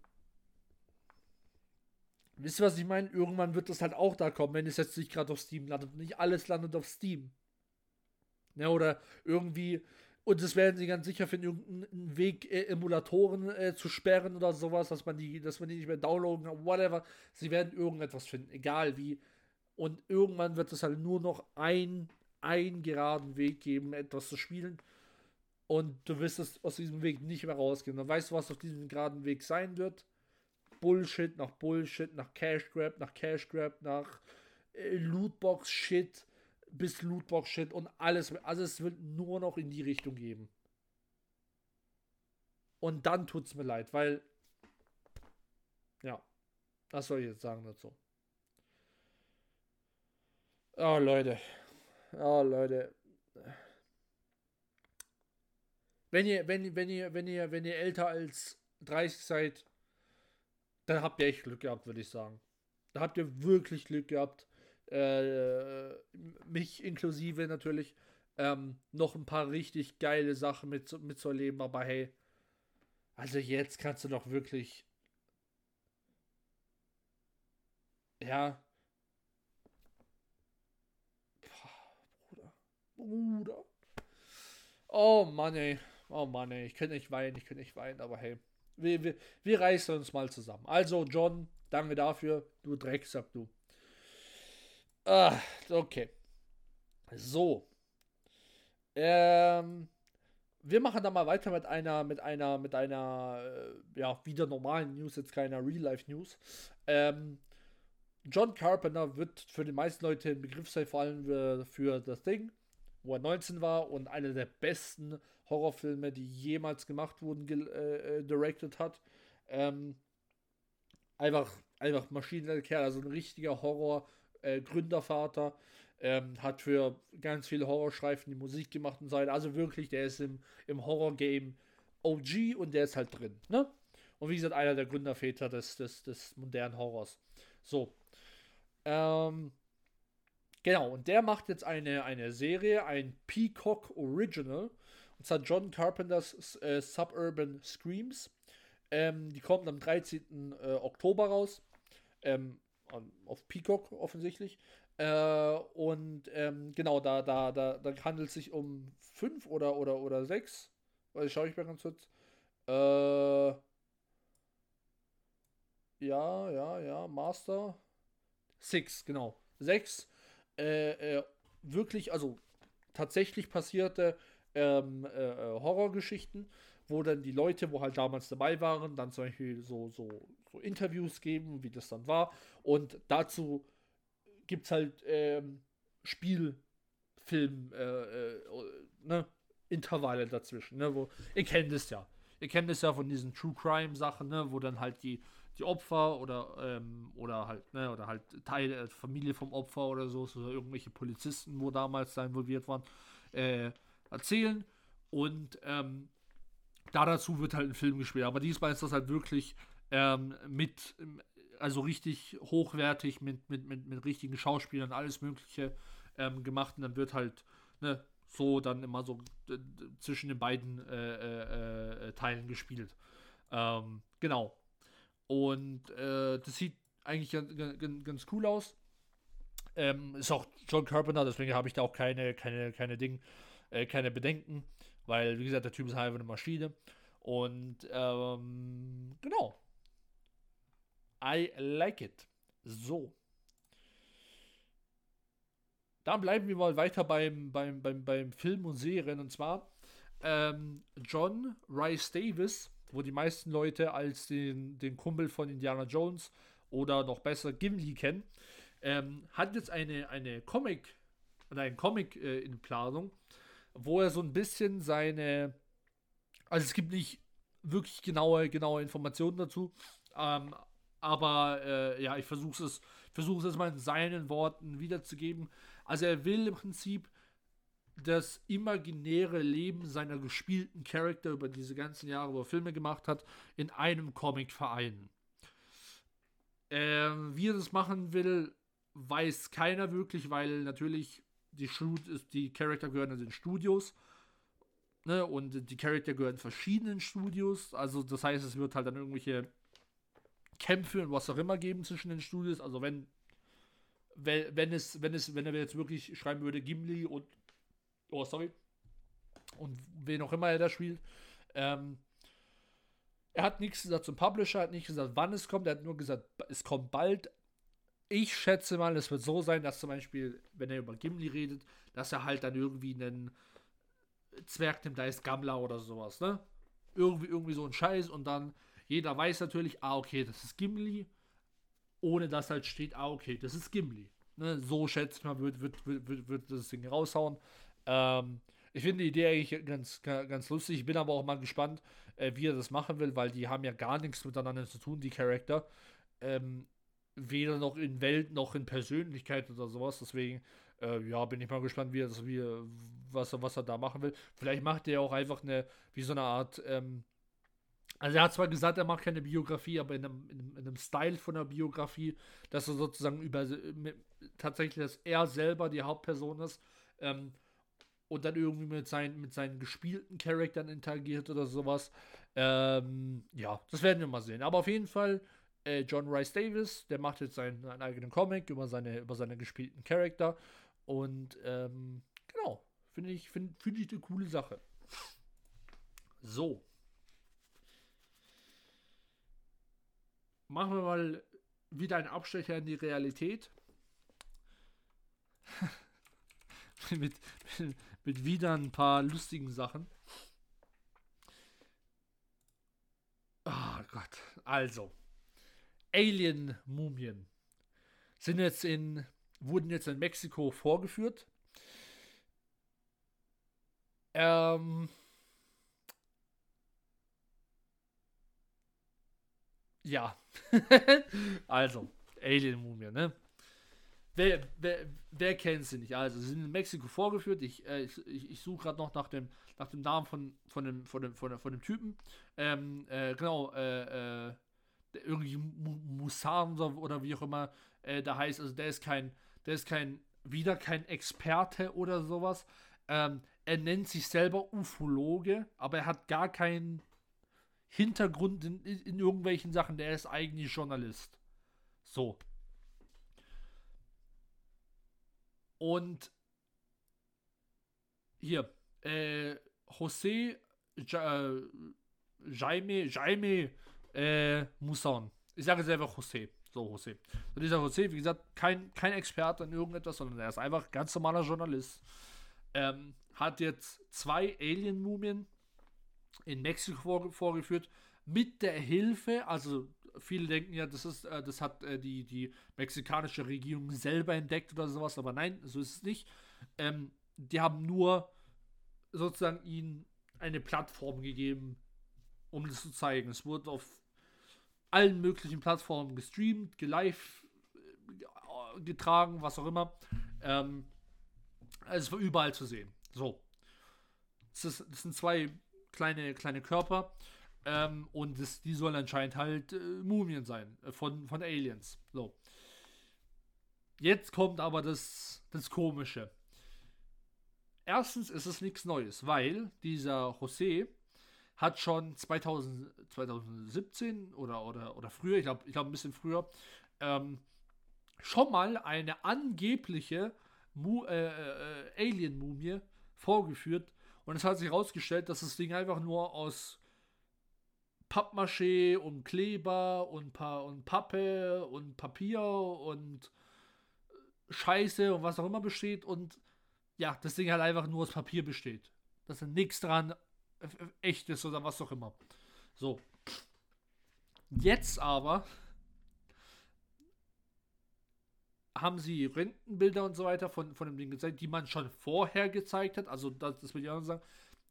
Wisst ihr, was ich meine? Irgendwann wird das halt auch da kommen, wenn es jetzt nicht gerade auf Steam landet. Nicht alles landet auf Steam. Ja, oder irgendwie und das werden sie ganz sicher finden, irgendeinen Weg, äh, Emulatoren äh, zu sperren oder sowas, dass man die, dass man die nicht mehr downloaden kann, whatever. Sie werden irgendetwas finden, egal wie. Und irgendwann wird es halt nur noch ein, einen geraden Weg geben, etwas zu spielen. Und du wirst es aus diesem Weg nicht mehr rausgehen. Dann weißt du, was auf diesem geraden Weg sein wird. Bullshit nach Bullshit, nach Cash Grab, nach Cash Grab, nach äh, Lootbox Shit bis Lootbox-Shit und alles. Also es wird nur noch in die Richtung geben. Und dann tut es mir leid, weil. Ja. Was soll ich jetzt sagen dazu? Oh, Leute. Oh, Leute. Wenn ihr, wenn, wenn ihr, wenn ihr, wenn ihr älter als 30 seid, dann habt ihr echt Glück gehabt, würde ich sagen. Da habt ihr wirklich Glück gehabt äh, mich inklusive natürlich, ähm, noch ein paar richtig geile Sachen mit, mitzuerleben. Aber hey, also jetzt kannst du doch wirklich. Ja. Bruder. Bruder. Oh Mann, ey. Oh Mann, ey. Ich könnte nicht weinen, ich könnte nicht weinen, aber hey. Wir, wir, wir reißen uns mal zusammen. Also, John, danke dafür. Du Drecksack, du. Ah, okay. So. Ähm, wir machen dann mal weiter mit einer, mit einer, mit einer, äh, ja, wieder normalen News, jetzt keiner Real-Life-News. Ähm, John Carpenter wird für die meisten Leute ein Begriff sein, vor allem für, für The Thing, wo er 19 war und einer der besten Horrorfilme, die jemals gemacht wurden, äh, äh, directed hat. Ähm, einfach, einfach maschinenleiter Kerl, also ein richtiger Horror- äh, ähm, hat für ganz viele Horrorstreifen die Musik gemacht und so weiter. Also wirklich, der ist im, im Horror-Game OG und der ist halt drin. Ne? Und wie gesagt, einer der Gründerväter des, des, des modernen Horrors. So. Ähm, genau, und der macht jetzt eine, eine Serie, ein Peacock Original. Und zwar John Carpenters äh, Suburban Screams. Ähm, die kommt am 13. Äh, Oktober raus. Ähm, auf Peacock offensichtlich. Äh, und ähm, genau, da, da, da, da handelt es sich um fünf oder, oder, oder sechs. Weil schaue ich mal ganz kurz. Äh, ja, ja, ja, Master. Six, genau. Sechs. Äh, äh, wirklich, also tatsächlich passierte ähm, äh, äh, Horrorgeschichten, wo dann die Leute, wo halt damals dabei waren, dann zum Beispiel so, so, so Interviews geben, wie das dann war. Und dazu gibt es halt ähm, Spielfilm, äh, äh, ne, Intervalle dazwischen, ne, wo, ihr kennt es ja. Ihr kennt es ja von diesen True Crime Sachen, ne, wo dann halt die, die Opfer oder, ähm, oder halt, ne, oder halt Teile, äh, Familie vom Opfer oder so, oder irgendwelche Polizisten, wo damals da involviert waren, äh, erzählen. Und ähm, da dazu wird halt ein Film gespielt. Aber diesmal ist das halt wirklich ähm, mit, also richtig hochwertig mit, mit, mit, mit richtigen Schauspielern, alles Mögliche ähm, gemacht. Und dann wird halt ne, so dann immer so zwischen den beiden äh, äh, äh, Teilen gespielt. Ähm, genau. Und äh, das sieht eigentlich ganz cool aus. Ähm, ist auch John Carpenter, deswegen habe ich da auch keine, keine, keine Ding, äh, keine Bedenken, weil, wie gesagt, der Typ ist halt eine Maschine. Und ähm, genau, I like it. So. Dann bleiben wir mal weiter beim, beim, beim, beim Film und Serien. Und zwar ähm, John Rice Davis, wo die meisten Leute als den, den Kumpel von Indiana Jones oder noch besser Gimli kennen, ähm, hat jetzt eine, eine Comic oder ein Comic äh, in Planung, wo er so ein bisschen seine, also es gibt nicht wirklich genaue, genaue Informationen dazu, ähm, aber äh, ja, ich versuche es, versuche es mal in seinen Worten wiederzugeben. Also er will im Prinzip das imaginäre Leben seiner gespielten Charakter über diese ganzen Jahre, wo er Filme gemacht hat, in einem Comic vereinen. Ähm, wie er das machen will, weiß keiner wirklich, weil natürlich die, Shoot, die Charakter gehören in den Studios. Ne, und die Charakter gehören verschiedenen Studios. Also das heißt, es wird halt dann irgendwelche Kämpfe und was auch immer geben zwischen den Studios. Also wenn, wenn, wenn es, wenn es, wenn er jetzt wirklich schreiben würde, Gimli und oh sorry. Und wen auch immer er da spielt. Ähm, er hat nichts gesagt zum Publisher, hat nicht gesagt, wann es kommt, er hat nur gesagt, es kommt bald. Ich schätze mal, es wird so sein, dass zum Beispiel, wenn er über Gimli redet, dass er halt dann irgendwie einen Zwerg nimmt, da ist Gammler oder sowas, ne? Irgendwie, irgendwie so ein Scheiß und dann jeder weiß natürlich, ah, okay, das ist Gimli. Ohne dass halt steht, ah, okay, das ist Gimli. Ne, so schätzt man, wird, wird, wird, wird, das Ding raushauen. Ähm, ich finde die Idee eigentlich ganz, ganz lustig. Ich bin aber auch mal gespannt, äh, wie er das machen will, weil die haben ja gar nichts miteinander zu tun, die Charakter. Ähm, weder noch in Welt noch in Persönlichkeit oder sowas. Deswegen, äh, ja, bin ich mal gespannt, wie er das, wie, was, er, was er da machen will. Vielleicht macht er auch einfach eine, wie so eine Art, ähm, also er hat zwar gesagt, er macht keine Biografie, aber in einem, in einem Style von einer Biografie, dass er sozusagen über mit, tatsächlich, dass er selber die Hauptperson ist ähm, und dann irgendwie mit, sein, mit seinen gespielten Charaktern interagiert oder sowas. Ähm, ja, das werden wir mal sehen. Aber auf jeden Fall, äh, John Rice Davis, der macht jetzt seinen, seinen, eigenen Comic über seine, über seine gespielten Charakter. Und ähm, genau, finde ich, find, find ich eine coole Sache. So. machen wir mal wieder einen Abstecher in die Realität. mit, mit, mit, wieder ein paar lustigen Sachen. Oh Gott. Also. Alien-Mumien sind jetzt in, wurden jetzt in Mexiko vorgeführt. Ähm, ja. also, Alien-Mumie, ne? wer, wer, wer kennt sie nicht? Also, sie sind in Mexiko vorgeführt. Ich, äh, ich, ich suche gerade noch nach dem, nach dem Namen von, von, dem, von, dem, von, dem, von dem Typen. Ähm, äh, genau, äh, äh, irgendwie Musan oder, wie auch immer äh, da heißt. Also, der ist kein, der ist kein, wieder kein Experte oder sowas. Ähm, er nennt sich selber Ufologe, aber er hat gar keinen Hintergrund in, in irgendwelchen Sachen. Der ist eigentlich Journalist. So. Und hier, äh, José ja, äh, Jaime, Jaime äh, Musan. Ich sage selber José. So, José. Und dieser José, wie gesagt, kein, kein Experte in irgendetwas, sondern er ist einfach ganz normaler Journalist. Ähm, hat jetzt zwei Alien-Mumien in Mexiko vorgeführt mit der Hilfe, also viele denken ja, das ist, äh, das hat äh, die, die mexikanische Regierung selber entdeckt oder sowas, aber nein, so ist es nicht. Ähm, die haben nur sozusagen ihnen eine Plattform gegeben, um das zu zeigen. Es wurde auf allen möglichen Plattformen gestreamt, gelive äh, getragen, was auch immer. Ähm, es war überall zu sehen. So. Das, ist, das sind zwei kleine, kleine Körper. Ähm, und das, die sollen anscheinend halt äh, Mumien sein. Äh, von, von Aliens. So. Jetzt kommt aber das, das Komische. Erstens ist es nichts Neues, weil dieser José hat schon 2000, 2017 oder, oder, oder früher, ich glaube ich glaub ein bisschen früher, ähm, schon mal eine angebliche äh, äh, Alien-Mumie vorgeführt. Und es hat sich herausgestellt, dass das Ding einfach nur aus Pappmaché und Kleber und, pa und Pappe und Papier und Scheiße und was auch immer besteht. Und ja, das Ding halt einfach nur aus Papier besteht. Da nichts dran echt ist oder was auch immer. So. Jetzt aber haben sie Rentenbilder und so weiter von, von dem Ding gezeigt, die man schon vorher gezeigt hat. Also, das, das will ich auch sagen.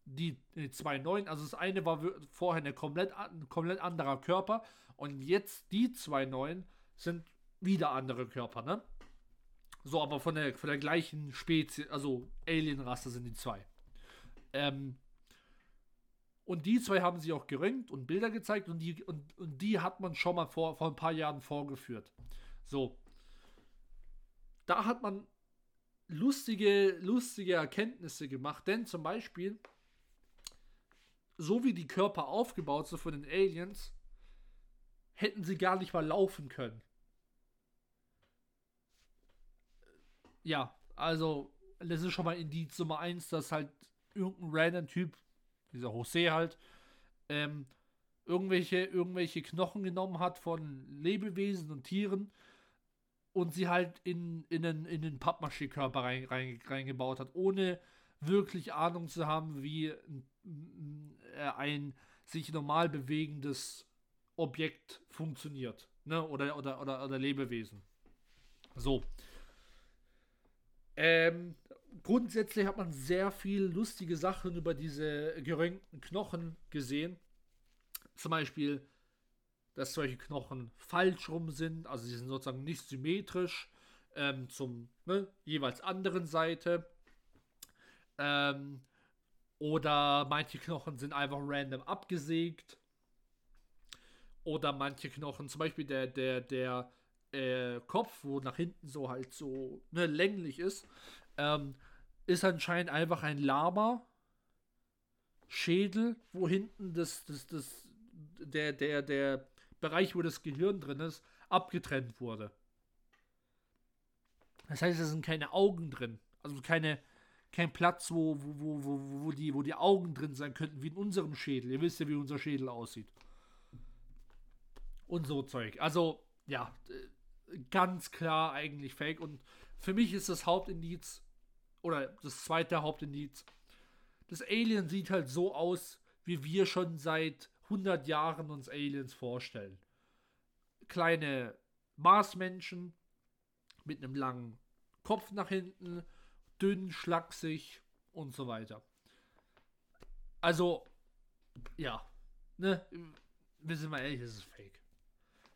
Die, die zwei neuen, also das eine war vorher eine komplett, ein komplett anderer Körper und jetzt die zwei neuen sind wieder andere Körper, ne? So, aber von der, von der gleichen Spezies, also Alien-Rasse sind die zwei. Ähm, und die zwei haben sie auch gerönt und Bilder gezeigt und die, und, und die hat man schon mal vor, vor ein paar Jahren vorgeführt. So, da hat man lustige, lustige Erkenntnisse gemacht, denn zum Beispiel, so wie die Körper aufgebaut sind von den Aliens, hätten sie gar nicht mal laufen können. Ja, also, das ist schon mal Indiz Nummer 1, dass halt irgendein random Typ, dieser José halt, ähm, irgendwelche, irgendwelche Knochen genommen hat von Lebewesen und Tieren und sie halt in, in den, in den Pappmaché-Körper rein, rein, reingebaut hat, ohne wirklich Ahnung zu haben, wie ein, ein sich normal bewegendes Objekt funktioniert. Ne? Oder, oder, oder, oder Lebewesen. So. Ähm, grundsätzlich hat man sehr viel lustige Sachen über diese geröntgten Knochen gesehen. Zum Beispiel dass solche Knochen falsch rum sind, also sie sind sozusagen nicht symmetrisch ähm, zum ne, jeweils anderen Seite. Ähm, oder manche Knochen sind einfach random abgesägt. Oder manche Knochen, zum Beispiel der, der, der äh, Kopf, wo nach hinten so halt so ne, länglich ist, ähm, ist anscheinend einfach ein Lama. Schädel, wo hinten das, das, das, der, der, der, Bereich, wo das Gehirn drin ist, abgetrennt wurde. Das heißt, es sind keine Augen drin. Also keine, kein Platz, wo, wo, wo, wo, die, wo die Augen drin sein könnten, wie in unserem Schädel. Ihr wisst ja, wie unser Schädel aussieht. Und so Zeug. Also, ja, ganz klar eigentlich fake. Und für mich ist das Hauptindiz, oder das zweite Hauptindiz, das Alien sieht halt so aus, wie wir schon seit 100 Jahren uns Aliens vorstellen. Kleine Marsmenschen mit einem langen Kopf nach hinten, dünn, schlaksig und so weiter. Also, ja, ne, wir sind mal ehrlich, das ist fake.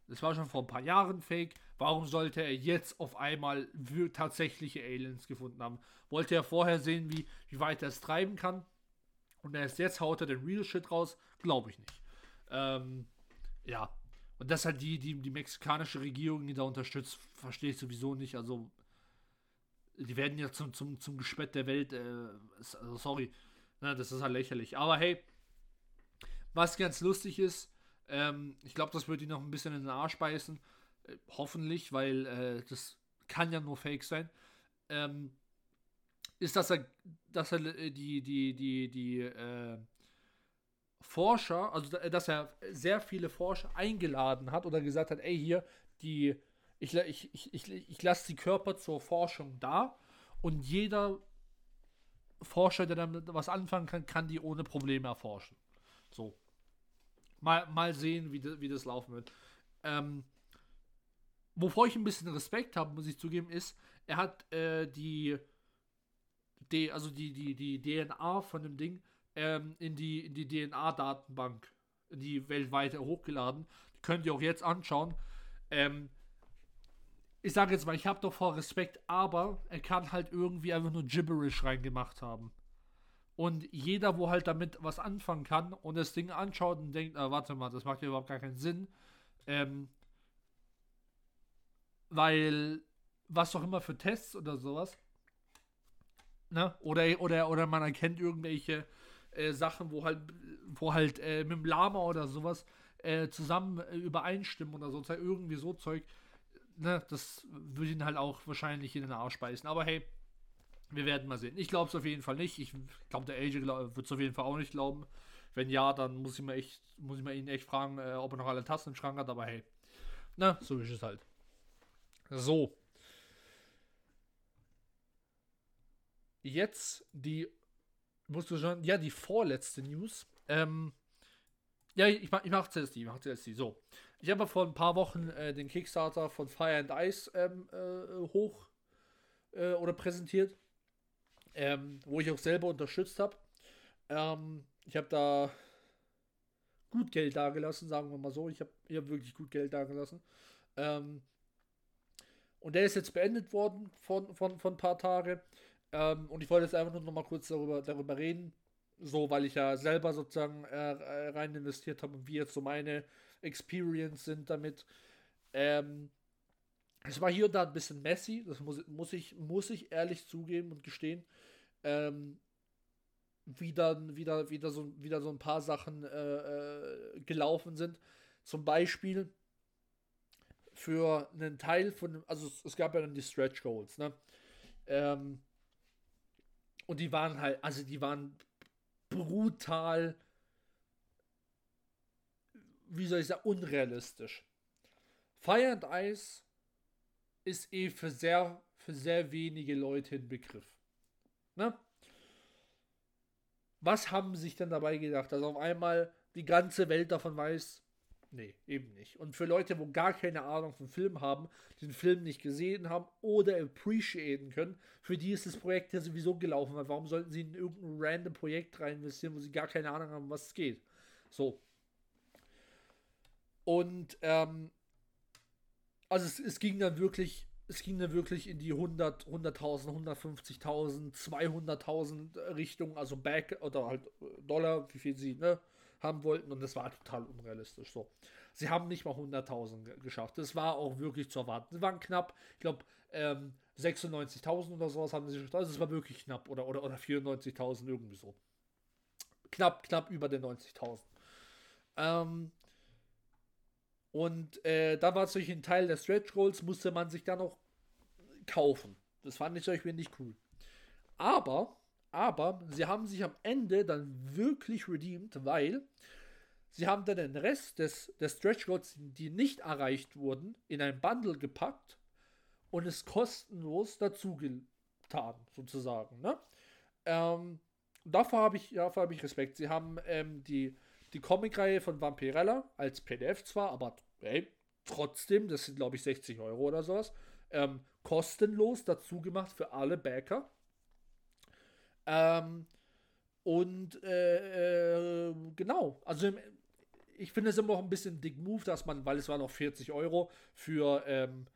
Das war schon vor ein paar Jahren fake, Warum sollte er jetzt auf einmal tatsächliche Aliens gefunden haben? Wollte er vorher sehen, wie, wie weit er es treiben kann? Und erst jetzt haut er den Real Shit raus? Glaube ich nicht. Ähm, ja. Und das halt die, die, die mexikanische Regierung, die da unterstützt, verstehe ich sowieso nicht. Also, die werden ja zum, zum, zum Gespött der Welt. Äh, also sorry. Na, das ist halt lächerlich. Aber hey, was ganz lustig ist, ähm, ich glaube, das wird ihn noch ein bisschen in den Arsch beißen. Äh, hoffentlich, weil äh, das kann ja nur Fake sein. Ähm, ist, dass er, dass er äh, die, die, die, die äh, Forscher, also dass er sehr viele Forscher eingeladen hat oder gesagt hat, ey, hier, die, ich, ich, ich, ich, ich lasse die Körper zur Forschung da und jeder Forscher, der damit was anfangen kann, kann die ohne Probleme erforschen. So. Mal, mal sehen, wie, wie das laufen wird. Ähm, wovor ich ein bisschen Respekt habe, muss ich zugeben, ist, er hat äh, die, die, also die, die, die DNA von dem Ding ähm, in die, in die DNA-Datenbank, in die weltweite hochgeladen. Die könnt ihr auch jetzt anschauen. Ähm, ich sage jetzt mal, ich habe doch vor Respekt, aber er kann halt irgendwie einfach nur Gibberish reingemacht haben. Und jeder, wo halt damit was anfangen kann und das Ding anschaut und denkt, ah, warte mal, das macht ja überhaupt gar keinen Sinn. Ähm, weil, was auch immer für Tests oder sowas, ne? Oder, oder, oder man erkennt irgendwelche äh, Sachen, wo halt, wo halt äh, mit dem Lama oder sowas äh, zusammen äh, übereinstimmen oder so, irgendwie so Zeug ne, das würde ihn halt auch wahrscheinlich in den Arsch beißen. Aber hey, wir werden mal sehen. Ich glaube es auf jeden Fall nicht. Ich glaube, der AJ wird es auf jeden Fall auch nicht glauben. Wenn ja, dann muss ich mir echt, muss ich mir ihn echt fragen, äh, ob er noch alle Tassen im Schrank hat. Aber hey, na, so ist es halt. So. Jetzt die, musst du schon, ja, die vorletzte News. Ähm, ja, ich mach, ich mach die, ich mach die. So. Ich habe vor ein paar Wochen äh, den Kickstarter von Fire and Ice ähm, äh, hoch äh, oder präsentiert, ähm, wo ich auch selber unterstützt habe. Ähm, ich habe da gut Geld dagelassen, sagen wir mal so. Ich habe hab wirklich gut Geld dagelassen. Ähm, und der ist jetzt beendet worden von, von, von ein paar Tagen. Ähm, und ich wollte jetzt einfach nur noch mal kurz darüber, darüber reden. So, weil ich ja selber sozusagen äh, rein investiert habe und wie jetzt so meine Experience sind damit. Ähm, es war hier und da ein bisschen messy, das muss, muss, ich, muss ich ehrlich zugeben und gestehen. Ähm, wie dann wieder, wieder, so, wieder so ein paar Sachen äh, äh, gelaufen sind. Zum Beispiel für einen Teil von, also es, es gab ja dann die Stretch Goals, ne? Ähm, und die waren halt, also die waren brutal wie soll ich sagen, unrealistisch. Fire and Ice ist eh für sehr, für sehr wenige Leute ein Begriff. Ne? Was haben sich denn dabei gedacht, dass auf einmal die ganze Welt davon weiß? Nee, eben nicht. Und für Leute, wo gar keine Ahnung vom Film haben, den Film nicht gesehen haben oder appreciaten können, für die ist das Projekt ja sowieso gelaufen. Weil warum sollten sie in irgendein random Projekt rein investieren, wo sie gar keine Ahnung haben, was es geht? So, und ähm, also es, es, ging dann wirklich, es ging dann wirklich in die 100, 100.000, 150.000, 200.000 Richtung, also Back oder halt Dollar, wie viel sie ne, haben wollten und das war total unrealistisch. So, sie haben nicht mal 100.000 geschafft. Das war auch wirklich zu erwarten. Sie waren knapp, ich glaube ähm, 96.000 oder sowas haben sie geschafft. Also es war wirklich knapp oder oder oder 94.000 irgendwie so. Knapp, knapp über den 90.000. Ähm, und äh, da war es durch ein Teil der Stretch Goals, musste man sich dann noch kaufen. Das fand ich euch nicht cool. Aber, aber, sie haben sich am Ende dann wirklich redeemed, weil sie haben dann den Rest des, des Stretch Goals, die nicht erreicht wurden, in ein Bundle gepackt und es kostenlos dazu getan, sozusagen. Ne? Ähm, dafür habe ich, hab ich Respekt. Sie haben ähm, die die Comicreihe von Vampirella als PDF zwar, aber hey, trotzdem, das sind glaube ich 60 Euro oder sowas, ähm, kostenlos dazu gemacht für alle Backer. Ähm, und äh, äh, genau, also ich finde es immer noch ein bisschen dick Move, dass man, weil es war noch 40 Euro für, ähm,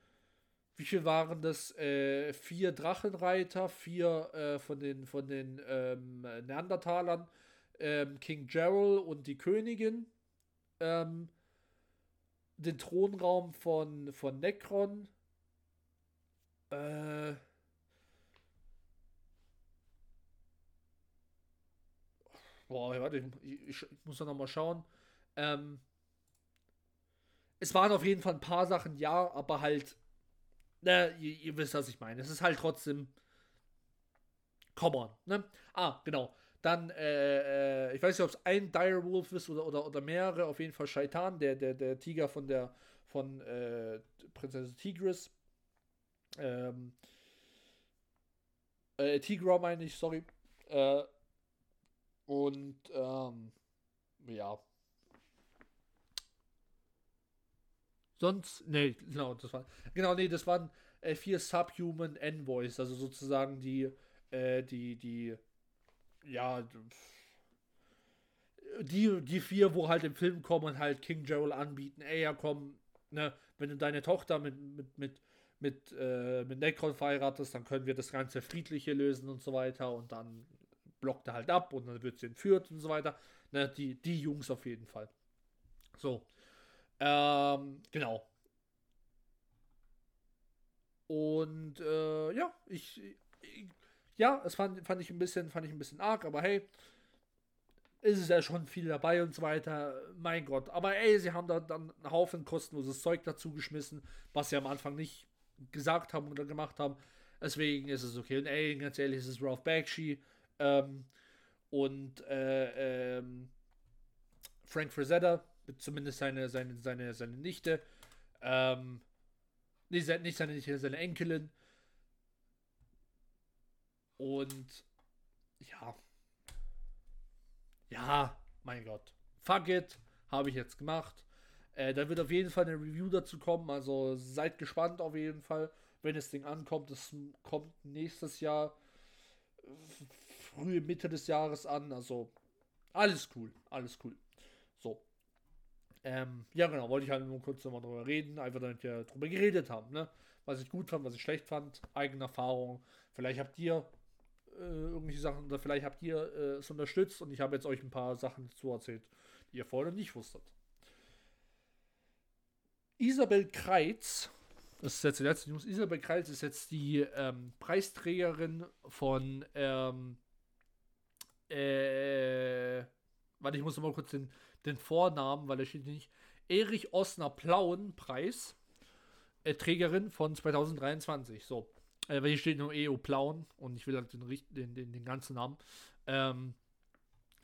wie viel waren das? Äh, vier Drachenreiter, vier äh, von den, von den ähm, Neandertalern, ähm, King Gerald und die Königin, ähm, den Thronraum von, von Necron, äh, Boah, warte, ich, ich, muss da nochmal schauen. Ähm, es waren auf jeden Fall ein paar Sachen, ja, aber halt, na, ihr, ihr wisst, was ich meine. Es ist halt trotzdem, come on, ne? Ah, genau. Dann, äh, äh, ich weiß nicht, ob es ein Direwolf ist oder, oder, oder mehrere, auf jeden Fall Shaitan, der, der, der Tiger von der, von äh, Prinzessin Tigris. Ähm, äh, Tigra meine ich, sorry. Äh, und ähm, ja. Sonst, nee, genau, das war, genau, nee, das waren äh, vier Subhuman Envoys, also sozusagen die, äh, die, die, ja, die, die vier, wo halt im Film kommen und halt King Gerald anbieten, ey, ja komm, ne, wenn du deine Tochter mit, mit, mit, mit, äh, mit Necron verheiratest, dann können wir das Ganze friedliche lösen und so weiter und dann blockt er halt ab und dann wird sie entführt und so weiter. Ne, die, die Jungs auf jeden Fall. So. Ähm, genau. Und äh, ja, ich, ich, ja, es fand, fand ich ein bisschen, fand ich ein bisschen arg, aber hey, ist es ja schon viel dabei und so weiter. Mein Gott. Aber ey, sie haben da dann einen Haufen kostenloses Zeug dazu geschmissen, was sie am Anfang nicht gesagt haben oder gemacht haben. Deswegen ist es okay. Und ey, ganz ehrlich, es ist Ralph Bakshi. Ähm, und äh, ähm, Frank Frazetta, zumindest seine, seine, seine, seine Nichte. Ähm, nicht, nicht seine Nichte, seine Enkelin. Und ja. Ja, mein Gott. Fuck it. Habe ich jetzt gemacht. Äh, da wird auf jeden Fall eine Review dazu kommen. Also seid gespannt auf jeden Fall, wenn das Ding ankommt. Es kommt nächstes Jahr frühe Mitte des Jahres an. Also alles cool, alles cool. So. Ähm, ja, genau, wollte ich halt nur kurz nochmal drüber reden, einfach damit wir drüber geredet haben, ne? Was ich gut fand, was ich schlecht fand, eigene Erfahrung. Vielleicht habt ihr äh, irgendwelche Sachen oder vielleicht habt ihr äh, es unterstützt und ich habe jetzt euch ein paar Sachen dazu erzählt, die ihr vorher nicht wusstet. Isabel Kreitz, das ist jetzt die letzte News, Isabel Kreitz ist jetzt die ähm, Preisträgerin von ähm, äh, warte, ich muss mal kurz den, den Vornamen, weil er steht nicht. Erich Osner Plauen Preis. Äh, Trägerin von 2023. So. Äh, weil hier steht nur EO Plauen und ich will halt den, den, den, den ganzen Namen. Ähm,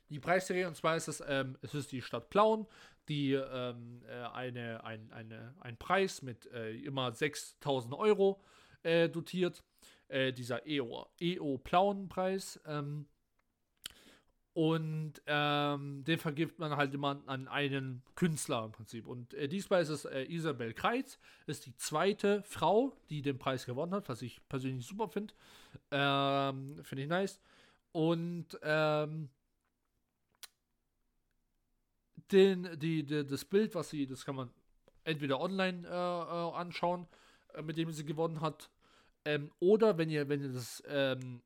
die Preisträgerin, und zwar ist es, ähm, es ist die Stadt Plauen, die ähm, äh, eine, ein, eine, einen Preis mit äh, immer 6000 Euro äh, dotiert. Äh, dieser EO, EO Plauen-Preis. Ähm, und ähm, den vergibt man halt immer an einen Künstler im Prinzip. Und äh, diesmal ist es äh, Isabel Kreitz, ist die zweite Frau, die den Preis gewonnen hat, was ich persönlich super finde. Ähm, finde ich nice. Und ähm, den, die, die, das Bild, was sie, das kann man entweder online äh, äh anschauen, äh, mit dem sie gewonnen hat. Ähm, oder wenn ihr, wenn ihr das ähm,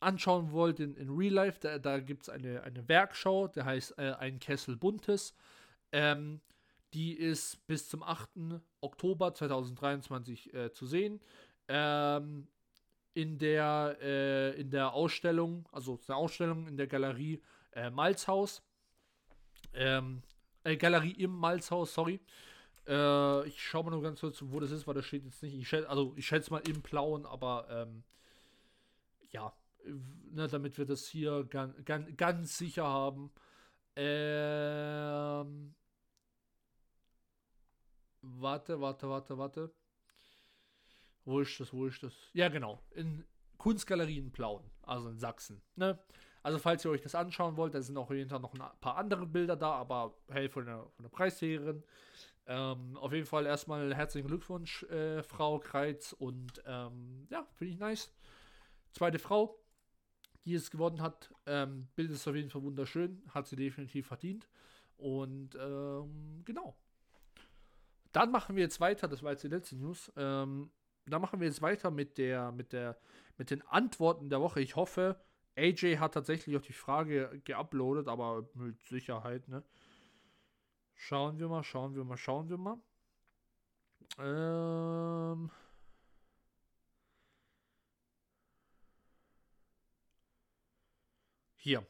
anschauen wollt in, in Real Life, da, da gibt es eine, eine Werkschau, der heißt äh, Ein Kessel Buntes. Ähm, die ist bis zum 8. Oktober 2023 äh, zu sehen. Ähm, in, der, äh, in der Ausstellung, also eine Ausstellung in der Galerie äh, Malzhaus. Ähm, äh, Galerie im Malzhaus, sorry. Äh, ich schaue mal nur ganz kurz, wo das ist, weil das steht jetzt nicht. Ich schätze, also ich schätze mal im Blauen, aber ähm, ja, ne, damit wir das hier ganz, ganz, ganz sicher haben. Ähm, warte, warte, warte, warte. Wo ist das, wo ist das? Ja, genau. In Kunstgalerien Plauen, also in Sachsen. Ne? Also, falls ihr euch das anschauen wollt, da sind auch jeden Tag noch ein paar andere Bilder da, aber hey, von der, von der Preisträgerin. Ähm, auf jeden Fall erstmal herzlichen Glückwunsch, äh, Frau Kreitz. Und ähm, ja, finde ich nice. Zweite Frau die es gewonnen hat. Ähm, Bild ist auf jeden Fall wunderschön, hat sie definitiv verdient. Und ähm, genau. Dann machen wir jetzt weiter, das war jetzt die letzte News. Ähm, da machen wir jetzt weiter mit der, mit der, mit den Antworten der Woche. Ich hoffe, AJ hat tatsächlich auch die Frage geuploadet, aber mit Sicherheit, ne? Schauen wir mal, schauen wir mal, schauen wir mal. Ähm. Hier.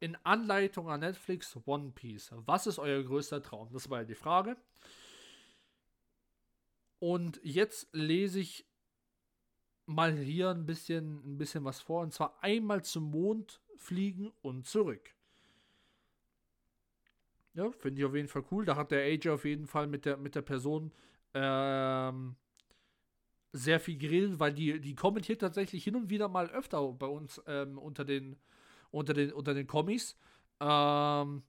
In Anleitung an Netflix One Piece. Was ist euer größter Traum? Das war ja die Frage. Und jetzt lese ich mal hier ein bisschen, ein bisschen was vor. Und zwar einmal zum Mond fliegen und zurück. Ja, finde ich auf jeden Fall cool. Da hat der AJ auf jeden Fall mit der, mit der Person ähm, sehr viel geredet, weil die, die kommentiert tatsächlich hin und wieder mal öfter bei uns ähm, unter den unter den unter den Kommis. Ähm,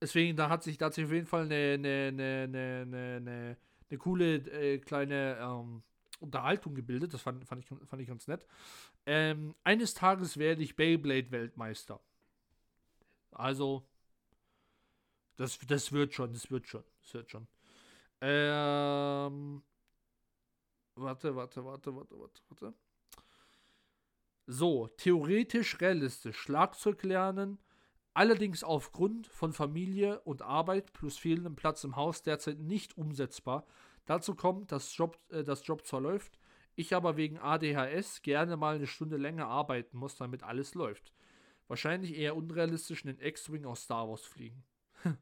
deswegen, da hat sich, da hat sich auf jeden Fall eine, eine, eine, eine, eine, eine coole äh, kleine ähm, Unterhaltung gebildet. Das fand, fand, ich, fand ich ganz nett. Ähm, eines Tages werde ich Beyblade-Weltmeister. Also, das, das wird schon, das wird schon, das wird schon. Ähm, warte, warte, warte, warte, warte, warte. So, theoretisch realistisch. Schlagzeug lernen, allerdings aufgrund von Familie und Arbeit plus fehlendem Platz im Haus derzeit nicht umsetzbar. Dazu kommt, dass Job, äh, das Job zwar läuft, ich aber wegen ADHS gerne mal eine Stunde länger arbeiten muss, damit alles läuft. Wahrscheinlich eher unrealistisch einen X-Wing aus Star Wars fliegen.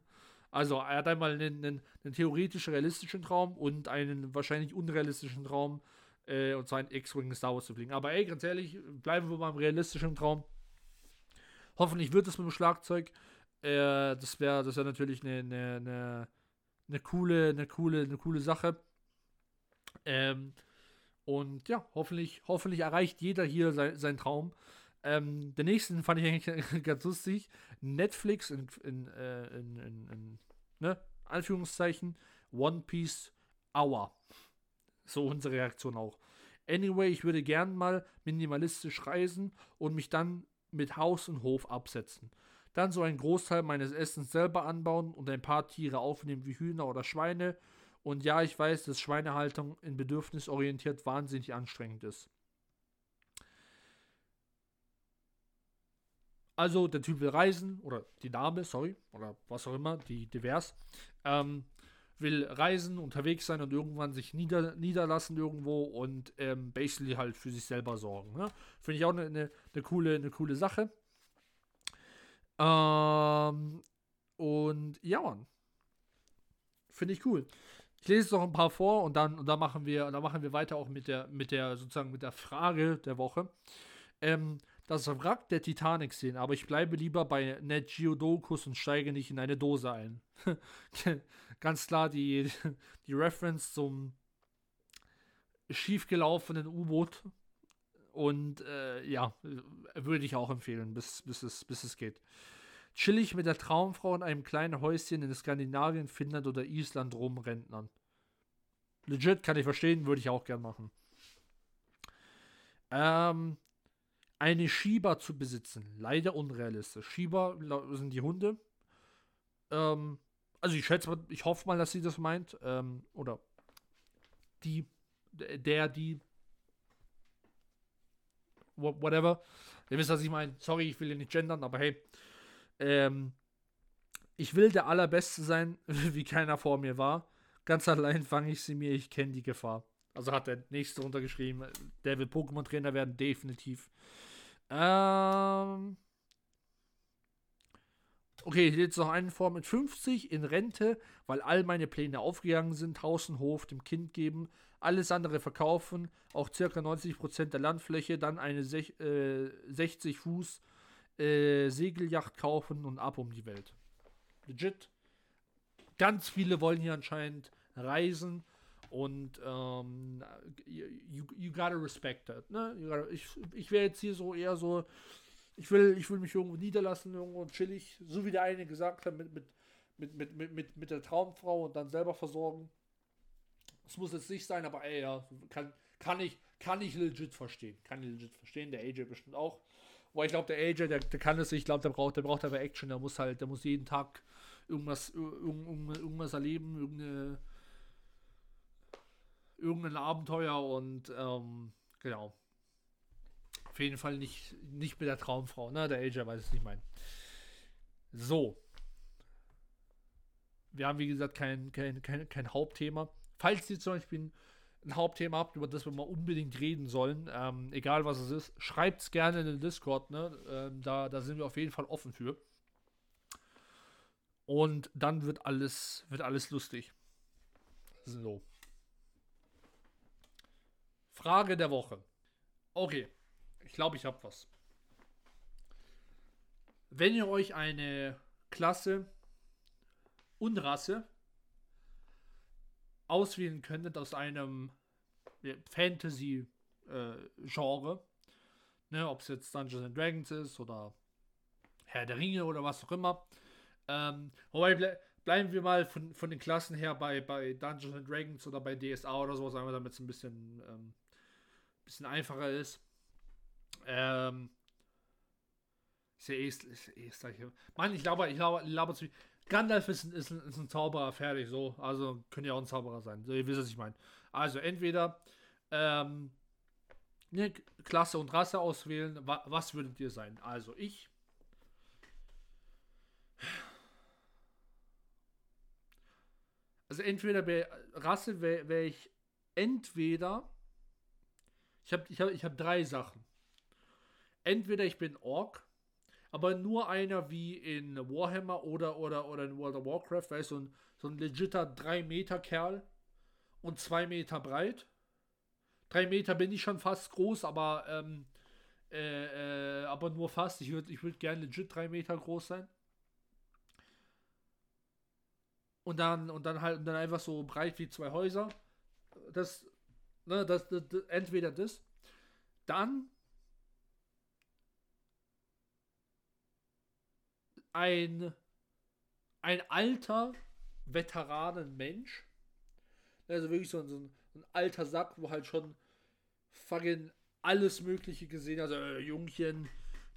also er hat einmal einen, einen, einen theoretisch realistischen Traum und einen wahrscheinlich unrealistischen Traum, äh, und zwar einen X-Wing Star Wars zu fliegen. Aber ey, ganz ehrlich, bleiben wir beim realistischen Traum. Hoffentlich wird es mit dem Schlagzeug. Äh, das wäre das wär natürlich eine, eine, eine, eine, coole, eine, coole, eine coole Sache. Ähm, und ja, hoffentlich, hoffentlich erreicht jeder hier sein, seinen Traum. Ähm, den nächsten fand ich eigentlich ganz lustig. Netflix in, in, äh, in, in ne? Anführungszeichen One Piece Hour. So unsere Reaktion auch. Anyway, ich würde gern mal minimalistisch reisen und mich dann mit Haus und Hof absetzen. Dann so einen Großteil meines Essens selber anbauen und ein paar Tiere aufnehmen wie Hühner oder Schweine. Und ja, ich weiß, dass Schweinehaltung in bedürfnisorientiert wahnsinnig anstrengend ist. Also der Typ will reisen, oder die Dame, sorry, oder was auch immer, die divers, ähm, will reisen, unterwegs sein und irgendwann sich nieder, niederlassen irgendwo und ähm, basically halt für sich selber sorgen. Ne? Finde ich auch eine ne, ne coole, ne coole Sache. Ähm, und ja, Mann. Finde ich cool. Ich lese noch ein paar vor und dann, und dann machen wir, dann machen wir weiter auch mit der, mit der, sozusagen mit der Frage der Woche. Ähm, das Wrack der Titanic sehen, aber ich bleibe lieber bei Net Geodokus und steige nicht in eine Dose ein. Ganz klar die, die Reference zum schiefgelaufenen U-Boot. Und äh, ja, würde ich auch empfehlen, bis, bis, es, bis es geht. Chillig mit der Traumfrau in einem kleinen Häuschen in Skandinavien, Finnland oder Island rumrentnern. Legit, kann ich verstehen, würde ich auch gern machen. Ähm, eine Shiba zu besitzen. Leider unrealistisch. Shiba sind die Hunde. Ähm, also ich schätze, ich hoffe mal, dass sie das meint. Ähm, oder die, der, die, whatever. Ihr wisst, was ich meine. Sorry, ich will hier nicht gendern, aber hey. Ähm, ich will der Allerbeste sein, wie keiner vor mir war. Ganz allein fange ich sie mir, ich kenne die Gefahr. Also hat der nächste runtergeschrieben, der will Pokémon-Trainer werden, definitiv. Ähm. Okay, jetzt noch einen vor mit 50 in Rente, weil all meine Pläne aufgegangen sind. Haus und Hof dem Kind geben, alles andere verkaufen, auch circa 90% der Landfläche, dann eine sech, äh, 60 Fuß äh, Segelyacht kaufen und ab um die Welt. Legit. Ganz viele wollen hier anscheinend reisen und ähm, you, you gotta respect that. Ne? Gotta, ich ich wäre jetzt hier so eher so, ich will, ich will mich irgendwo niederlassen, irgendwo chillig, so wie der eine gesagt hat, mit, mit, mit, mit, mit, mit, der Traumfrau und dann selber versorgen. Es muss jetzt nicht sein, aber ey, ja, kann, kann, ich, kann ich legit verstehen. Kann ich legit verstehen, der AJ bestimmt auch. Weil ich glaube, der AJ, der, der kann es, ich glaube, der braucht, der braucht aber Action, der muss halt, der muss jeden Tag irgendwas, irgendwas, irgendwas erleben, irgendeine irgendein Abenteuer und ähm, genau. Auf jeden Fall nicht, nicht mit der Traumfrau, ne? Der AJ weiß es nicht mein. So. Wir haben, wie gesagt, kein, kein, kein, kein Hauptthema. Falls ihr zum Beispiel ein, ein Hauptthema habt, über das wir mal unbedingt reden sollen, ähm, egal was es ist, schreibt es gerne in den Discord, ne? Ähm, da, da sind wir auf jeden Fall offen für. Und dann wird alles, wird alles lustig. So. Frage der Woche. Okay, ich glaube, ich habe was. Wenn ihr euch eine Klasse und Rasse auswählen könntet aus einem Fantasy-Genre, äh, ne, ob es jetzt Dungeons and Dragons ist oder Herr der Ringe oder was auch immer. Ähm, wobei ble bleiben wir mal von, von den Klassen her bei, bei Dungeons and Dragons oder bei DSA oder sowas, einfach damit es ein bisschen, ähm, bisschen einfacher ist. Ähm, ist ja eh, ist, eh, ich glaube, ich glaube, ich glaube zu Gandalf ist, ist, ein, ist ein Zauberer, fertig, so. Also können ja auch ein Zauberer sein. So, ihr wisst, was ich meine. Also entweder ähm, eine Klasse und Rasse auswählen. Wa was würdet ihr sein? Also ich. Also entweder bei Rasse wäre wär ich entweder. Ich habe ich hab, ich hab drei Sachen. Entweder ich bin Ork, aber nur einer wie in Warhammer oder, oder, oder in World of Warcraft, weißt du, so ein, so ein legitter 3 Meter Kerl und 2 Meter breit. 3 Meter bin ich schon fast groß, aber, ähm, äh, äh, aber nur fast. Ich würde ich würd gerne legit 3 Meter groß sein. Und dann, und dann halt dann einfach so breit wie zwei Häuser. Das, ne, das, das, das entweder das. Dann ein, ein alter Veteranenmensch. Also wirklich so, ein, so ein alter Sack, wo halt schon fucking alles Mögliche gesehen. Also, äh, Jungchen,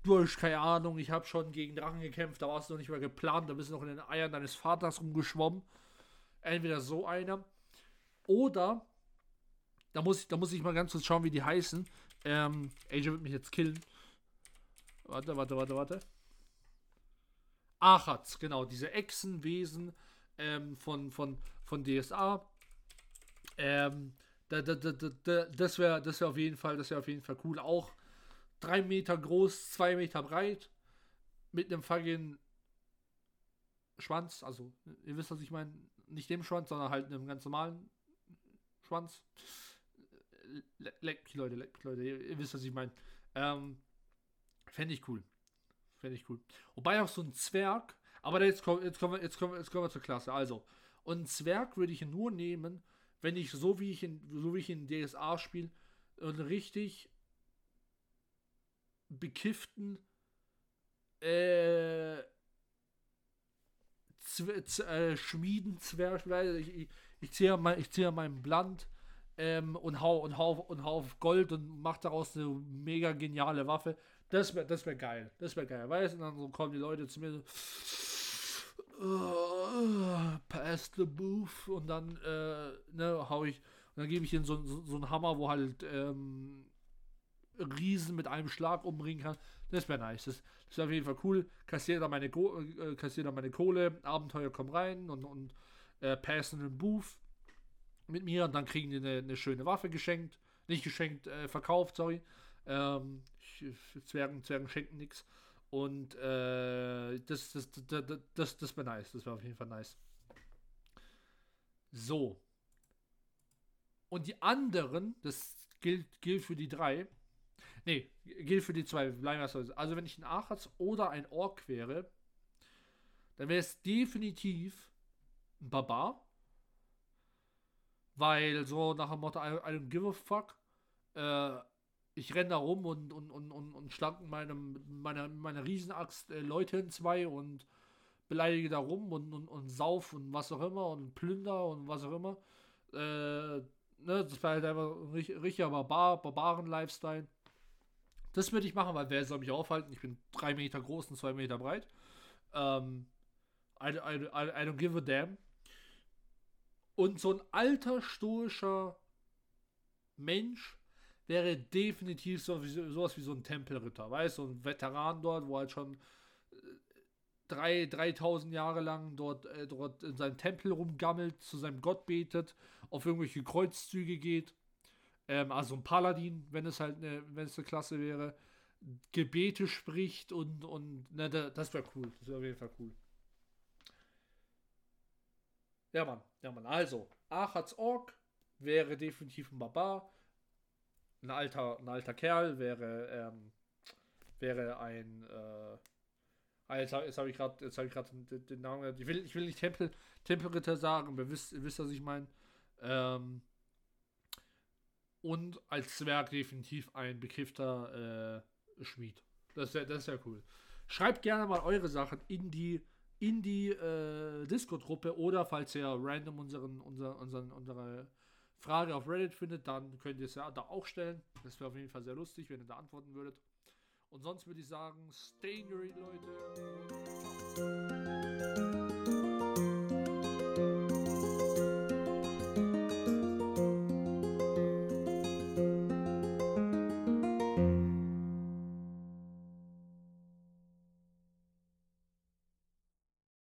du hast keine Ahnung, ich habe schon gegen Drachen gekämpft, da warst du noch nicht mal geplant, da bist du noch in den Eiern deines Vaters rumgeschwommen. Entweder so einer. Oder, da muss ich, da muss ich mal ganz kurz schauen, wie die heißen. Ähm, AJ wird mich jetzt killen. Warte, warte, warte, warte. Achats, genau, diese Echsenwesen ähm, von, von, von DSA. Ähm, da, da, da, da, das wäre das wär auf jeden Fall, das wäre auf jeden Fall cool. Auch drei Meter groß, zwei Meter breit, mit einem fucking Schwanz, also ihr wisst, was ich meine, nicht dem Schwanz, sondern halt einem ganz normalen Schwanz. Leck Leute, leck Leute, ihr, ihr wisst, was ich meine. Ähm, Fände ich cool. Fände ich cool. Wobei auch so ein Zwerg, aber jetzt, komm, jetzt, kommen wir, jetzt, kommen, jetzt kommen wir zur Klasse. Also, und ein Zwerg würde ich nur nehmen, wenn ich so wie ich in, so wie ich in DSA spiele, einen richtig bekifften äh, äh, Schmiedenzwerg, ich, ich, ich ziehe mein, ich ziehe meinen Bland ähm, und hau und hau und hau auf Gold und mach daraus eine mega geniale Waffe. Das wäre das wär geil. Das wäre geil. Weißt du, dann so kommen die Leute zu mir so. Uh, pass the booth und dann äh, ne, hau ich und dann gebe ich ihnen so, so, so einen Hammer, wo halt ähm, Riesen mit einem Schlag umbringen kann. Das wäre nice. Das, das wäre auf jeden Fall cool. Kassiere da meine, äh, kassiere da meine Kohle, Abenteuer kommen rein und, und äh, passen einen Booth mit mir und dann kriegen die eine, eine schöne Waffe geschenkt. Nicht geschenkt, äh, verkauft, sorry. Ähm, Zwergen, Zwergen schenken nichts. Und äh, das, das, das, das, das wäre nice. Das wäre auf jeden Fall nice. So. Und die anderen, das gilt, gilt für die drei. Nee, gilt für die zwei. Also, wenn ich ein Achatz oder ein Ork wäre, dann wäre es definitiv ein Barbar. Weil so nach dem Motto, I, I don't give a fuck. Äh, ich renne da rum und, und, und, und, und schlag meine, meine, meine Riesenaxt äh, Leute in zwei und beleidige da rum und, und, und sauf und was auch immer und plünder und was auch immer. Äh, ne, das war halt einfach ein richtiger Barbar, Barbaren-Lifestyle. Das würde ich machen, weil wer soll mich aufhalten? Ich bin drei Meter groß und zwei Meter breit. Ähm, I, I, I, I don't give a damn. Und so ein alter, stoischer Mensch wäre definitiv so sowas wie so ein Tempelritter, weißt du, so ein Veteran dort, wo halt schon äh, drei, 3000 Jahre lang dort, äh, dort in seinem Tempel rumgammelt, zu seinem Gott betet, auf irgendwelche Kreuzzüge geht. Ähm, also ein Paladin, wenn es halt eine, wenn es eine Klasse wäre, Gebete spricht und, und ne, das wäre cool. Das wäre auf jeden Fall cool. Ja, Mann, ja, Mann. Also, Achats Ork wäre definitiv ein Barbar. Ein alter, ein alter Kerl wäre, ähm, wäre ein, äh, Alter, jetzt habe ich gerade, jetzt habe ich gerade den, den, Namen, ich will, ich will nicht Tempel, Tempelritter sagen, aber wisst, wisst was ich meine. Ähm, und als Zwerg definitiv ein bekiffter äh, Schmied. Das ist das ja cool. Schreibt gerne mal eure Sachen in die in die äh, Discord-Gruppe oder falls ihr random unseren, unser, unseren, unsere Frage auf Reddit findet, dann könnt ihr es ja da auch stellen. Das wäre auf jeden Fall sehr lustig, wenn ihr da antworten würdet. Und sonst würde ich sagen, stay in your Leute.